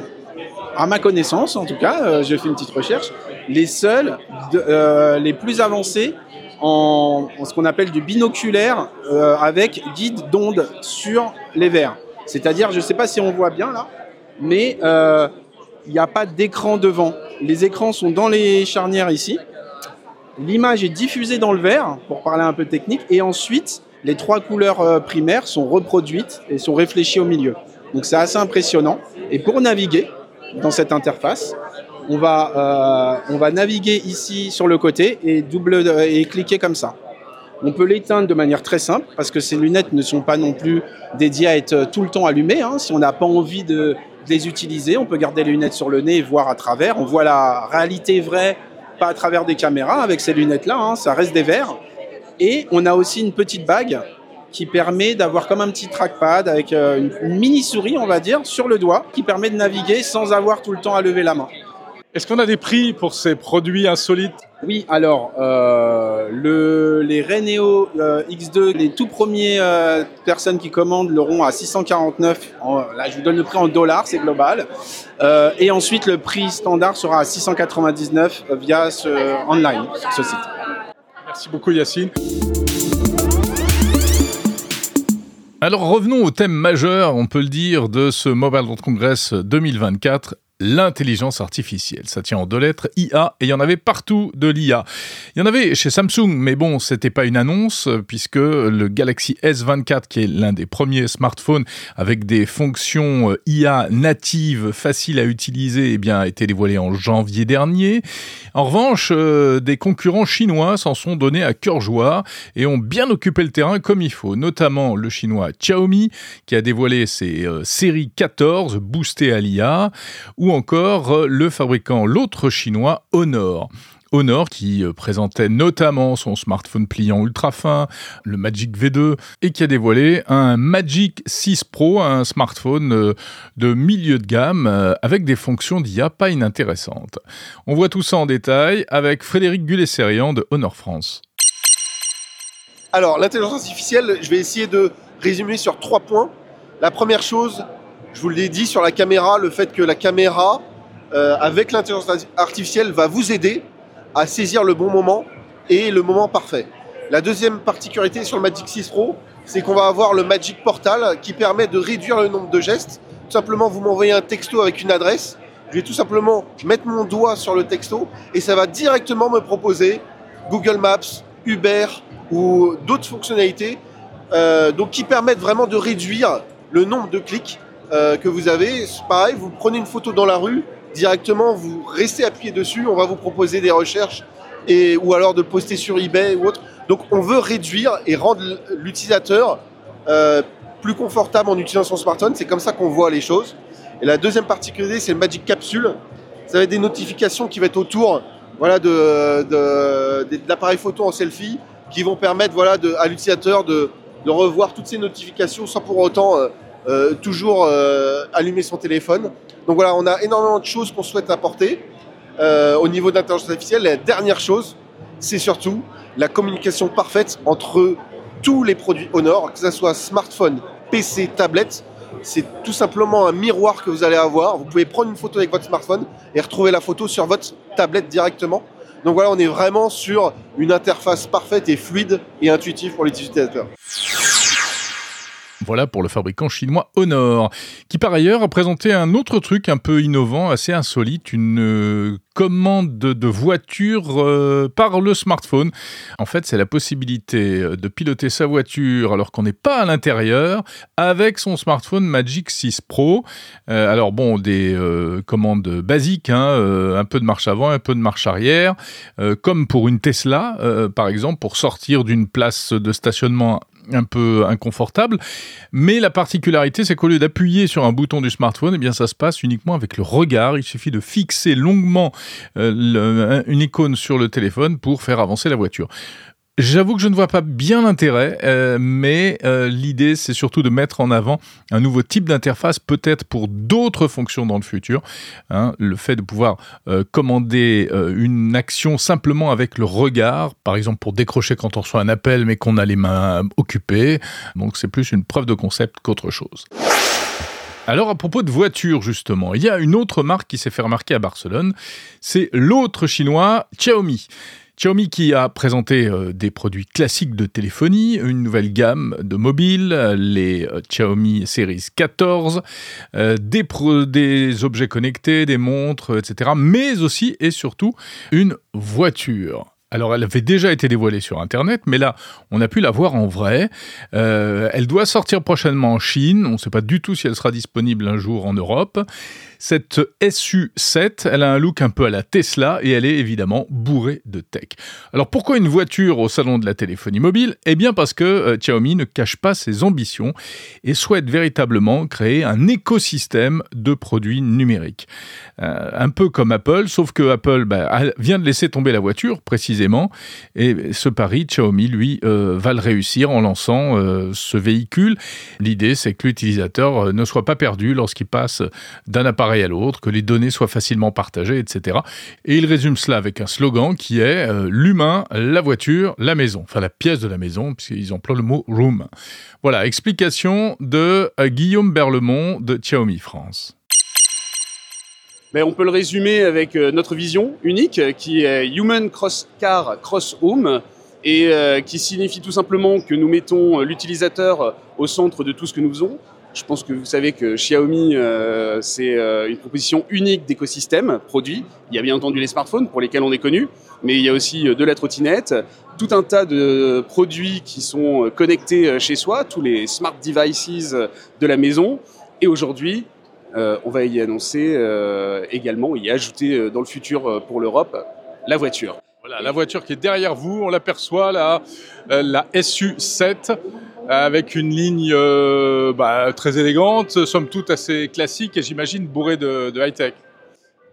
à ma connaissance en tout cas, euh, j'ai fait une petite recherche, les seuls, euh, les plus avancés en, ce qu'on appelle du binoculaire euh, avec guide d'onde sur les verres. C'est-à-dire, je ne sais pas si on voit bien là, mais il n'y a pas d'écran devant. Les écrans sont dans les charnières ici. L'image est diffusée dans le verre, pour parler un peu technique, et ensuite, les trois couleurs primaires sont reproduites et sont réfléchies au milieu. Donc c'est assez impressionnant. Et pour naviguer, dans cette interface. On va, euh, on va naviguer ici sur le côté et, double, et cliquer comme ça. On peut l'éteindre de manière très simple parce que ces lunettes ne sont pas non plus dédiées à être tout le temps allumées. Hein. Si on n'a pas envie de, les utiliser, on peut garder les lunettes sur le nez et voir à travers. On voit la réalité vraie, pas à travers des caméras avec ces lunettes-là, hein. ça reste des verres. Et on a aussi une petite bague qui permet d'avoir comme un petit trackpad avec euh, une mini souris, on va dire, sur le doigt, qui permet de naviguer sans avoir tout le temps à lever la main. Est-ce qu'on a des prix pour ces produits insolites? Oui, alors euh, le, les Reneo euh, X2, les tout premiers euh, personnes qui commandent l'auront à 649. là, je vous donne le prix en dollars, c'est global. et ensuite, le prix standard sera à 699 via ce online, ce site. Merci beaucoup, Yacine. Alors revenons au thème majeur, on peut le dire, de ce Mobile World Congress 2024, l'intelligence artificielle. Ça tient en deux lettres, IA, et il y en avait partout de l'IA. Il y en avait chez Samsung, mais bon, c'était pas une annonce, puisque le Galaxy S24, qui est l'un des premiers smartphones avec des fonctions euh, IA natives, faciles à utiliser, eh bien, a été dévoilé en janvier dernier. En revanche, euh, des concurrents chinois s'en sont donnés à cœur joie et ont bien occupé le terrain comme il faut, notamment le chinois Xiaomi, qui a dévoilé ses euh, séries 14 boostées à l'IA, ou encore euh, le fabricant, l'autre chinois, Honor. Honor qui euh, présentait notamment son smartphone pliant ultra fin, le Magic V2, et qui a dévoilé un Magic 6 Pro, un smartphone euh, de milieu de gamme avec des fonctions d'IA pas inintéressantes. On voit tout ça en détail avec Frédéric Gullet-Serian de Honor France. Alors, l'intelligence artificielle, je vais essayer de résumer sur trois points. La première chose, je vous l'ai dit sur la caméra, le fait que la caméra, euh, avec l'intelligence artificielle, va vous aider à saisir le bon moment et le moment parfait. La deuxième particularité sur le Magic 6 Pro, c'est qu'on va avoir le Magic Portal qui permet de réduire le nombre de gestes. Tout simplement, vous m'envoyez un texto avec une adresse, je vais tout simplement mettre mon doigt sur le texto et ça va directement me proposer Google Maps, Uber ou d'autres fonctionnalités euh, donc qui permettent vraiment de réduire le nombre de clics euh, que vous avez. Pareil, vous prenez une photo dans la rue, directement vous restez appuyé dessus, on va vous proposer des recherches et ou alors de poster sur eBay ou autre. Donc on veut réduire et rendre l'utilisateur euh, plus confortable en utilisant son smartphone. C'est comme ça qu'on voit les choses. Et la deuxième particularité, c'est le Magic Capsule. Ça va être des notifications qui vont être autour voilà, de, l'appareil photo en selfie qui vont permettre voilà, à l'utilisateur de, de revoir toutes ces notifications sans pour autant euh, euh, toujours euh, allumer son téléphone. Donc voilà, on a énormément de choses qu'on souhaite apporter au niveau d'intelligence artificielle. La dernière chose, c'est surtout la communication parfaite entre tous les produits Honor, que ce soit smartphone, PC, tablette. C'est tout simplement un miroir que vous allez avoir. Vous pouvez prendre une photo avec votre smartphone et retrouver la photo sur votre tablette directement. Donc voilà, on est vraiment sur une interface parfaite et fluide et intuitive pour l'utilisateur. Voilà pour le fabricant chinois Honor, qui par ailleurs a présenté un autre truc un peu innovant, assez insolite, une euh, commande de voiture euh, par le smartphone. En fait, c'est la possibilité euh, de piloter sa voiture alors qu'on n'est pas à l'intérieur avec son smartphone Magic 6 Pro. alors bon, des commandes basiques, hein, un peu de marche avant, un peu de marche arrière, comme pour une Tesla, par exemple, pour sortir d'une place de stationnement un peu inconfortable. Mais la particularité, c'est qu'au lieu d'appuyer sur un bouton du smartphone, eh bien, ça se passe uniquement avec le regard. Il suffit de fixer longuement euh, une icône sur le téléphone pour faire avancer la voiture. J'avoue que je ne vois pas bien l'intérêt, euh, mais euh, l'idée c'est surtout de mettre en avant un nouveau type d'interface, peut-être pour d'autres fonctions dans le futur. Hein. le fait de pouvoir euh, commander une action simplement avec le regard, par exemple pour décrocher quand on reçoit un appel mais qu'on a les mains occupées. Donc c'est plus une preuve de concept qu'autre chose. Alors à propos de voitures justement, il y a une autre marque qui s'est fait remarquer à Barcelone, c'est l'autre chinois Xiaomi. Xiaomi qui a présenté euh, des produits classiques de téléphonie, une nouvelle gamme de mobiles, les euh, Xiaomi Series 14, euh, des, des objets connectés, des montres, etc. Mais aussi et surtout une voiture. Alors, elle avait déjà été dévoilée sur Internet, mais là, on a pu la voir en vrai. elle doit sortir prochainement en Chine. On ne sait pas du tout si elle sera disponible un jour en Europe. Cette SU7, elle a un look un peu à la Tesla et elle est évidemment bourrée de tech. Alors pourquoi une voiture au salon de la téléphonie mobile? Eh bien parce que euh, Xiaomi ne cache pas ses ambitions et souhaite véritablement créer un écosystème de produits numériques. Euh, un peu comme Apple, sauf que Apple bah, vient de laisser tomber la voiture précisément et ce pari, Xiaomi lui euh, va le réussir en lançant ce véhicule. L'idée c'est que l'utilisateur ne soit pas perdu lorsqu'il passe d'un appareil à l'autre, que les données soient facilement partagées, etc. Et il résume cela avec un slogan qui est l'humain, la voiture, la maison, enfin la pièce de la maison, puisqu'ils emploient le mot room. Voilà, explication de euh, Guillaume Berlemont de Xiaomi France. Mais on peut le résumer avec euh, notre vision unique qui est Human Cross Car Cross Home et euh, qui signifie tout simplement que nous mettons l'utilisateur au centre de tout ce que nous faisons. Je pense que vous savez que Xiaomi, c'est une proposition unique d'écosystème produit. Il y a bien entendu les smartphones pour lesquels on est connu, mais il y a aussi de la trottinette, tout un tas de produits qui sont connectés euh, chez soi, tous les smart devices de la maison. Et aujourd'hui, euh, on va y annoncer euh, également, y ajouter dans le futur pour l'Europe, la voiture. Voilà, la voiture qui est derrière vous, on l'aperçoit là, la SU7 avec une ligne bah, très élégante, somme toute assez classique et j'imagine bourrée de high-tech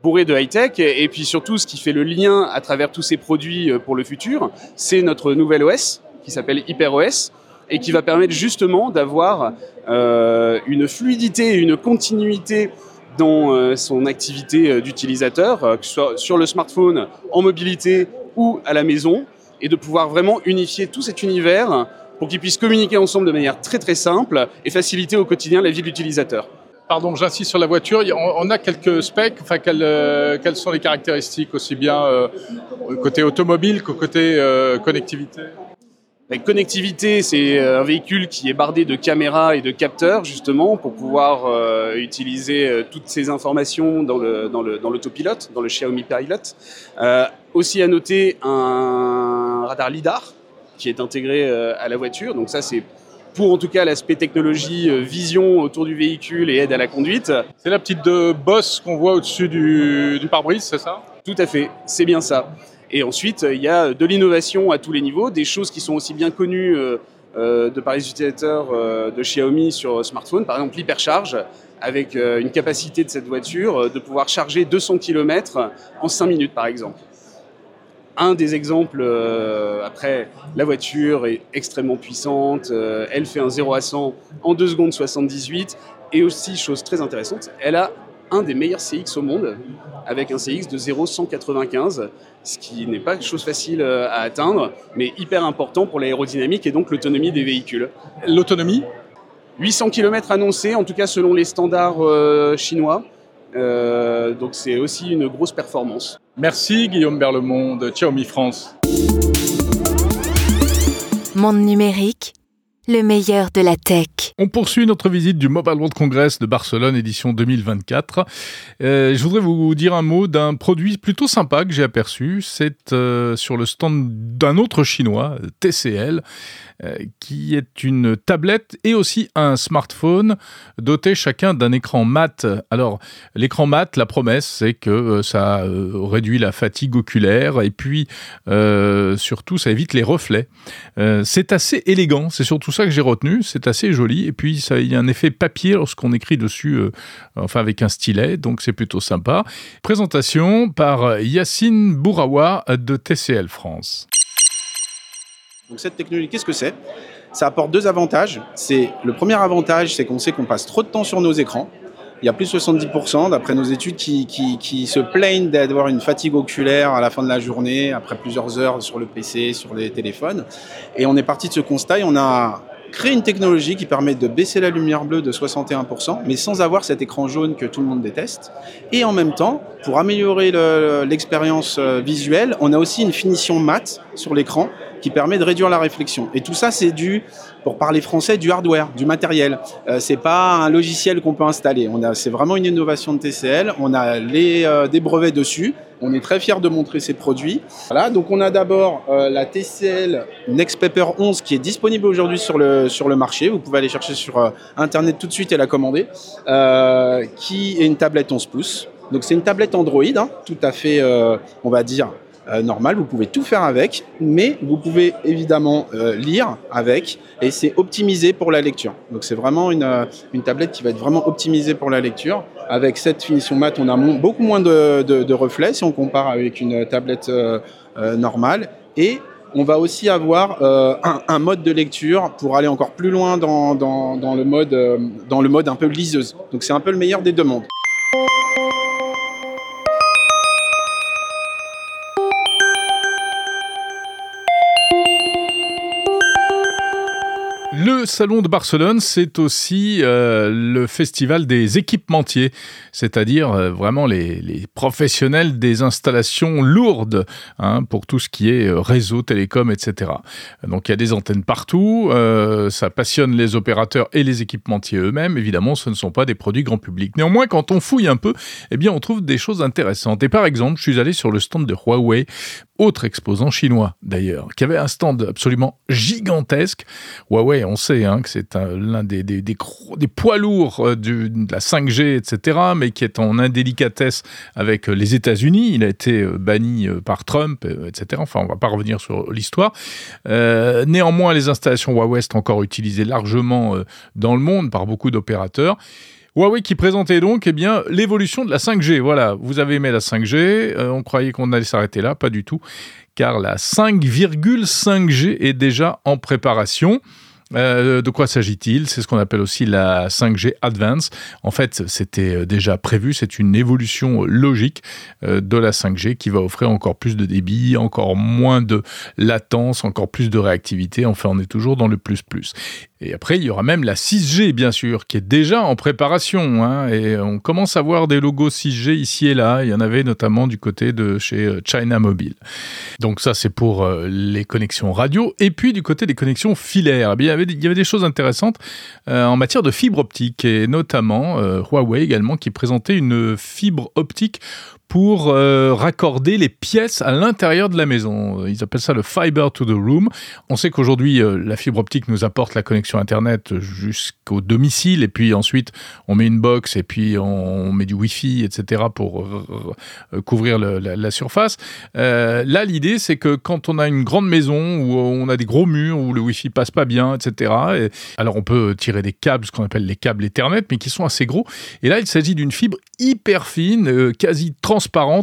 bourré de high-tech. Et puis surtout, ce qui fait le lien à travers tous ces produits euh, pour le futur, c'est notre nouvelle OS qui s'appelle HyperOS et qui va permettre justement d'avoir euh, une fluidité une continuité dans euh, son activité d'utilisateur, que ce soit sur le smartphone, en mobilité ou à la maison, et de pouvoir vraiment unifier tout cet univers pour qu'ils puissent communiquer ensemble de manière très très simple et faciliter au quotidien la vie de l'utilisateur. Pardon, j'insiste sur la voiture. On a quelques specs. Enfin, quelles, euh, quelles sont les caractéristiques aussi bien euh, côté automobile qu'au côté euh, connectivité? La connectivité, c'est un véhicule qui est bardé de caméras et de capteurs, justement, pour pouvoir utiliser toutes ces informations dans le dans le dans l'autopilote, dans le Xiaomi Pilot. aussi à noter un radar lidar qui est intégré à la voiture. Donc ça, c'est pour en tout cas l'aspect technologie, euh, vision autour du véhicule et aide à la conduite. C'est la petite de boss qu'on voit au-dessus du, pare-brise, c'est ça? Tout à fait, c'est bien ça. Et ensuite, il y a de l'innovation à tous les niveaux, des choses qui sont aussi bien connues euh, euh, de par les utilisateurs de Xiaomi sur smartphone, par exemple l'hypercharge, avec une capacité de cette voiture de pouvoir charger 200 km en 5 minutes par exemple un des exemples, euh, après, la voiture est extrêmement puissante, euh, elle fait un 0 à 100 en 2 secondes 78, et aussi, chose très intéressante, elle a un des meilleurs CX au monde, avec un CX de 0 195, ce qui n'est pas chose facile euh, à atteindre, mais hyper important pour l'aérodynamique et donc l'autonomie des véhicules. L'autonomie? 800 km annoncés, en tout cas selon les standards chinois. Donc c'est aussi une grosse performance. Merci Guillaume Berlemont de Xiaomi France. Monde numérique, le meilleur de la tech. On poursuit notre visite du Mobile World Congress de Barcelone édition 2024. Euh, je voudrais vous dire un mot d'un produit plutôt sympa que j'ai aperçu. C'est euh, sur le stand d'un autre chinois, TCL. Euh, qui est une tablette et aussi un smartphone doté chacun d'un écran mat. Alors, l'écran mat, la promesse, c'est que euh, ça euh, réduit la fatigue oculaire et puis surtout, ça évite les reflets. c'est assez élégant, c'est surtout ça que j'ai retenu, c'est assez joli et puis ça, il y a un effet papier lorsqu'on écrit dessus, enfin avec un stylet, donc c'est plutôt sympa. Présentation par Yacine Bourawa de TCL France. Donc cette technologie, qu'est-ce que c'est? Ça apporte deux avantages. C'est le premier avantage, c'est qu'on sait qu'on passe trop de temps sur nos écrans. Il y a plus de 70% d'après nos études qui, se plaignent d'avoir une fatigue oculaire à la fin de la journée, après plusieurs heures sur le PC, sur les téléphones. Et on est parti de ce constat et on a créé une technologie qui permet de baisser la lumière bleue de 61%, mais sans avoir cet écran jaune que tout le monde déteste. Et en même temps, pour améliorer l'expérience euh, visuelle, on a aussi une finition mat sur l'écran qui permet de réduire la réflexion. Et tout ça, c'est du, pour parler français, du hardware, du matériel. Euh, c'est pas un logiciel qu'on peut installer. On a, c'est vraiment une innovation de TCL. On a les, euh, des brevets dessus. On est très fiers de montrer ces produits. Voilà, donc on a d'abord euh, la TCL Next Paper 11 qui est disponible aujourd'hui sur le, sur le marché. Vous pouvez aller chercher sur euh, Internet tout de suite et la commander. Qui est une tablette 11 pouces. Donc c'est une tablette Android, hein, tout à fait, on va dire, euh, normale. Vous pouvez tout faire avec, mais vous pouvez évidemment euh, lire avec, et c'est optimisé pour la lecture. Donc c'est vraiment une, euh, une tablette qui va être vraiment optimisée pour la lecture. Avec cette finition mat, on a beaucoup moins de, de- reflets si on compare avec une tablette normale. Et on va aussi avoir un, mode de lecture pour aller encore plus loin dans, dans- le mode, dans le mode un peu liseuse. Donc c'est un peu le meilleur des deux mondes. Salon de Barcelone, c'est aussi euh, le festival des équipementiers, c'est-à-dire euh, vraiment les, professionnels des installations lourdes hein, pour tout ce qui est euh, réseau, télécom, etc. Donc il y a des antennes partout, ça passionne les opérateurs et les équipementiers eux-mêmes. Évidemment, ce ne sont pas des produits grand public. Néanmoins, quand on fouille un peu, eh bien, on trouve des choses intéressantes. Et par exemple, je suis allé sur le stand de Huawei, autre exposant chinois d'ailleurs, qui avait un stand absolument gigantesque. Huawei, on sait hein, que c'est un- l'un des, des, poids lourds euh, de la 5G, etc., mais qui est en indélicatesse avec euh, les États-Unis. Il a été euh, banni par Trump, etc. Enfin, on va pas revenir sur l'histoire. Néanmoins, les installations Huawei sont encore utilisées largement dans le monde par beaucoup d'opérateurs. Huawei qui présentait donc eh bien l'évolution de la 5G. Voilà, vous avez aimé la 5G, euh, on croyait qu'on allait s'arrêter là, pas du tout, car la 5,5G est déjà en préparation. Euh, de quoi s'agit-il? C'est ce qu'on appelle aussi la 5G Advance. En fait, c'était euh, déjà prévu, c'est une évolution logique euh, de la 5G qui va offrir encore plus de débit, encore moins de latence, encore plus de réactivité. Enfin, on est toujours dans le plus plus. Et après, il y aura même la 6G, bien sûr, qui est déjà en préparation. hein, et on commence à voir des logos 6G ici et là. Il y en avait notamment du côté de chez euh, China Mobile. Donc ça, c'est pour euh, les connexions radio. Et puis du côté des connexions filaires, eh il, y avait, des- choses intéressantes euh, en matière de fibre optique. Et notamment Huawei également, qui présentait une fibre optique pour euh, raccorder les pièces à l'intérieur de la maison. Ils appellent ça le fiber to the room. On sait qu'aujourd'hui, euh, la fibre optique nous apporte la connexion Internet jusqu'au domicile, et puis ensuite, on met une box, et puis on met du Wi-Fi, etc., pour euh, couvrir la, surface. Là, l'idée, c'est que quand on a une grande maison, où on a des gros murs, où le Wi-Fi passe pas bien, etc., et- alors on peut tirer des câbles, ce qu'on appelle les câbles Ethernet, mais qui sont assez gros. Et là, il s'agit d'une fibre hyper fine, quasi transparente.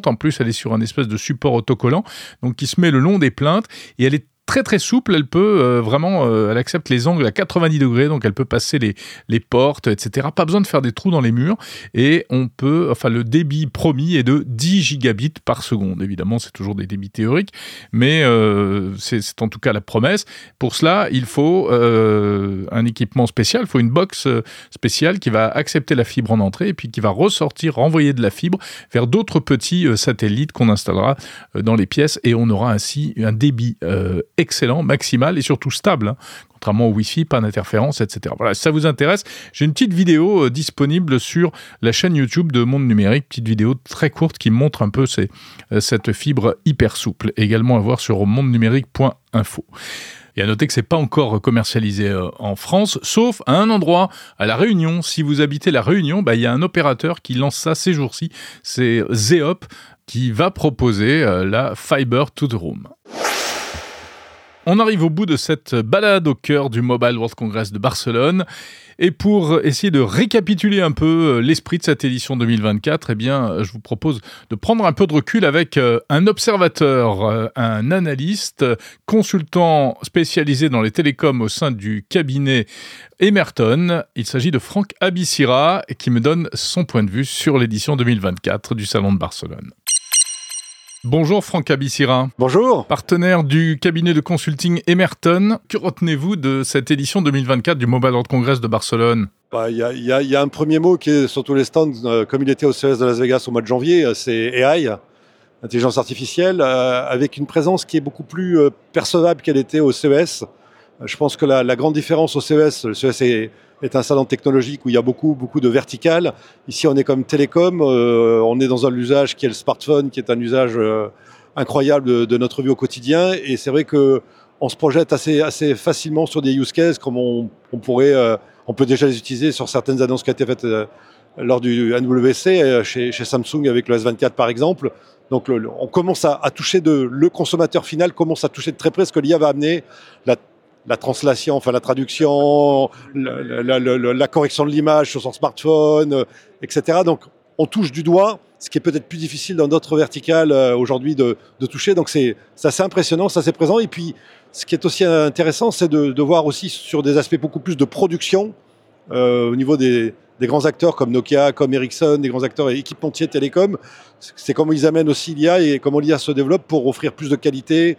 En plus, elle est sur un espèce de support autocollant, donc qui se met le long des plaintes, et elle est très très souple, elle peut euh, vraiment, euh, elle accepte les angles à 90 degrés, donc elle peut passer les, les portes, etc. Pas besoin de faire des trous dans les murs, et on peut, enfin le débit promis est de 10 gigabits par seconde. Évidemment, c'est toujours des débits théoriques, mais euh, c'est en tout cas la promesse. Pour cela, il faut euh, un équipement spécial, il faut une box spéciale qui va accepter la fibre en entrée et puis qui va ressortir, renvoyer de la fibre vers d'autres petits satellites qu'on installera dans les pièces et on aura ainsi un débit excellent, maximal et surtout stable. hein. Contrairement au Wi-Fi, pas d'interférence, etc. Voilà, si ça vous intéresse, j'ai une petite vidéo euh, disponible sur la chaîne YouTube de Monde Numérique, petite vidéo très courte qui montre un peu euh, cette fibre hyper souple. Également à voir sur mondenumérique.info. Et à noter que c'est pas encore commercialisé euh, en France, sauf à un endroit, à La Réunion. Si vous habitez La Réunion, bah, il y a un opérateur qui lance ça ces jours-ci. C'est Zeop qui va proposer la Fiber to the Room. On arrive au bout de cette balade au cœur du Mobile World Congress de Barcelone. Et pour essayer de récapituler un peu euh, l'esprit de cette édition 2024, eh bien, euh, je vous propose de prendre un peu de recul avec euh, un observateur, un analyste, consultant spécialisé dans les télécoms au sein du cabinet Emerton. Il s'agit de Franck Abissira qui me donne son point de vue sur l'édition 2024 du Salon de Barcelone. Bonjour Franck Abissira. Bonjour. Partenaire du cabinet de consulting Emerton. Que retenez-vous de cette édition 2024 du Mobile World Congress de Barcelone? Bah, Il y, a- il y y a un premier mot qui est sur tous les stands, euh, comme il était au CES de Las Vegas au mois de janvier, euh, c'est AI. intelligence artificielle, avec une présence qui est beaucoup plus percevable qu'elle était au CES. Je pense que la, la, grande différence au CES, le CES est, est, un salon technologique où il y a beaucoup, beaucoup de verticales. Ici, on est comme télécom, euh, on est dans un usage qui est le smartphone, qui est un usage euh, incroyable de, notre vie au quotidien. Et c'est vrai que on se projette assez, assez facilement sur des use cases comme on, pourrait, euh, on peut déjà les utiliser sur certaines annonces qui ont été faites lors du NWC chez, Samsung avec le S24 par exemple. Donc on commence à, toucher de, le consommateur final commence à toucher de très près ce que l'IA va amener. La translation, enfin la traduction, la, correction de l'image sur son smartphone, euh, etc. Donc on touche du doigt, ce qui est peut-être plus difficile dans d'autres verticales euh, aujourd'hui de, toucher. Donc c'est assez impressionnant, ça c'est présent. Et puis ce qui est aussi intéressant, c'est de, voir aussi sur des aspects beaucoup plus de production euh, au niveau des, des, grands acteurs comme Nokia, comme Ericsson, des grands acteurs équipementiers télécom. C'est comment ils amènent aussi l'IA et comment l'IA se développe pour offrir plus de qualité,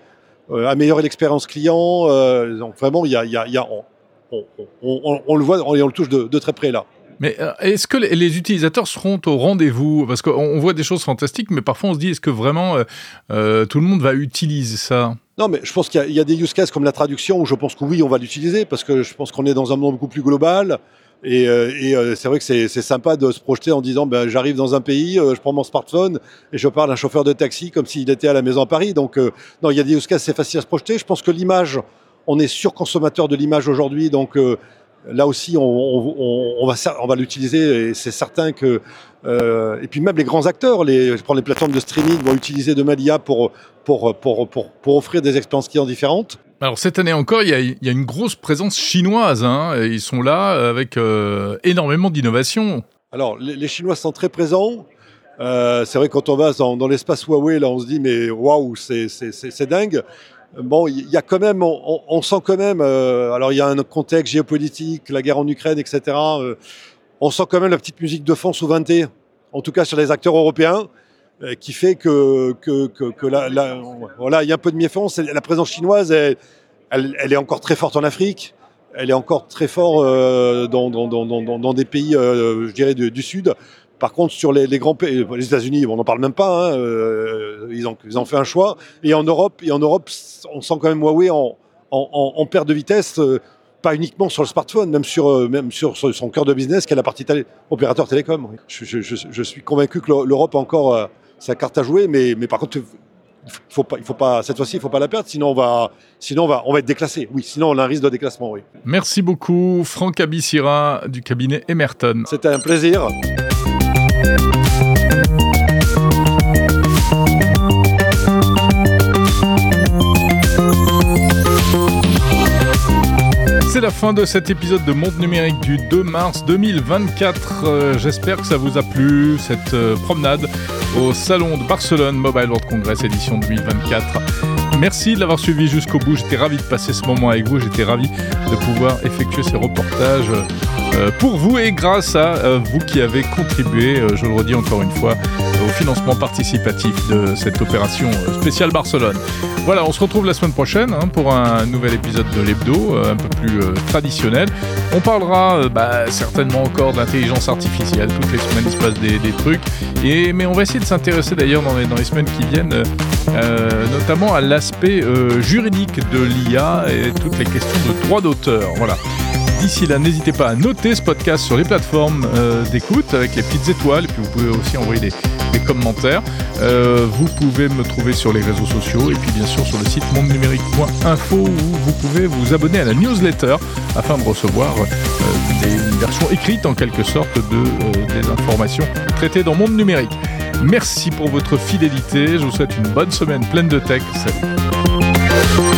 améliorer l'expérience client. Euh, donc vraiment, il y a, il y a, il y a on, on, on, on, le voit et on le touche de, de très près là. Mais euh, est-ce que les utilisateurs seront au rendez-vous? Parce qu'on voit des choses fantastiques, mais parfois on se dit est-ce que vraiment euh, tout le monde va utiliser ça? Non, mais je pense qu'il y, y, a des use cases comme la traduction où je pense que oui, on va l'utiliser parce que je pense qu'on est dans un monde beaucoup plus global. Et, euh, et euh, c'est vrai que c'est sympa de se projeter en disant ben, j'arrive dans un pays, euh, je prends mon smartphone et je parle à un chauffeur de taxi comme s'il était à la maison à Paris. Donc, non, il y a des use c'est facile à se projeter. Je pense que l'image, on est surconsommateur de l'image aujourd'hui. Donc, là aussi, on, on, on va, on va l'utiliser et c'est certain que. Euh, et puis même les grands acteurs, les, je prends les plateformes de streaming, vont utiliser de Malia pour, pour, pour, pour, pour offrir des expériences clients différentes. Alors cette année encore, il y a, une grosse présence chinoise. Hein. Ils sont là avec euh, énormément d'innovation. Alors les, Chinois sont très présents. Euh, c'est vrai quand on va dans, l'espace Huawei, là, on se dit mais waouh, c'est dingue. Bon, il y a quand même, on, sent quand même. Euh, alors il y a un contexte géopolitique, la guerre en Ukraine, etc. On sent quand même la petite musique de fond souveraineté, en tout cas sur les acteurs européens qui fait que, là, là, voilà, il y a un peu de méfiance. La présence chinoise, elle, est encore très forte en Afrique. Elle est encore très forte euh, dans, des pays, euh, je dirais, du, Sud. Par contre, sur les, grands pays, les États-Unis, on n'en parle même pas. Hein, euh, ils, ont, fait un choix. Et en Europe, et en Europe, on sent quand même Huawei en, perte de vitesse. Euh, pas uniquement sur le smartphone, même sur, euh, son cœur de business, qui est la partie opérateur télécom. Je, suis convaincu que l'Europe encore euh, sa carte à jouer, mais, mais par contre, il faut pas, il faut pas, cette fois-ci, il faut pas la perdre, sinon on va, sinon on va, on va être déclassé. Oui, sinon on a un risque de déclassement. Oui. Merci beaucoup, Franck Abissira du cabinet Emerton. C'était un plaisir. C'est la fin de cet épisode de Monde Numérique du 2 mars 2024. Euh, J'espère que ça vous a plu, cette euh, promenade au Salon de Barcelone Mobile World Congress édition 2024. Merci de l'avoir suivi jusqu'au bout. J'étais ravi de passer ce moment avec vous. J'étais ravi de pouvoir effectuer ces reportages pour vous et grâce à euh, vous qui avez contribué, euh, je le redis encore une fois, au financement participatif de cette opération spéciale Barcelone. Voilà, on se retrouve la semaine prochaine hein, pour un nouvel épisode de l'hebdo, un peu plus traditionnel. On parlera bah, certainement encore d'intelligence artificielle. Toutes les semaines, il se passe des, trucs. Mais on va essayer de s'intéresser d'ailleurs dans les semaines qui viennent, notamment à l'aspect juridique de l'IA et toutes les questions de droit d'auteur. Voilà. D'ici là, n'hésitez pas à noter ce podcast sur les plateformes euh, d'écoute avec les petites étoiles. Et puis vous pouvez aussi envoyer des, commentaires. Euh, vous pouvez me trouver sur les réseaux sociaux et puis bien sûr sur le site mondenumérique.info où vous pouvez vous abonner à la newsletter afin de recevoir euh, des, une version écrite en quelque sorte de, euh, des informations traitées dans Monde Numérique. Merci pour votre fidélité. Je vous souhaite une bonne semaine pleine de tech. Salut.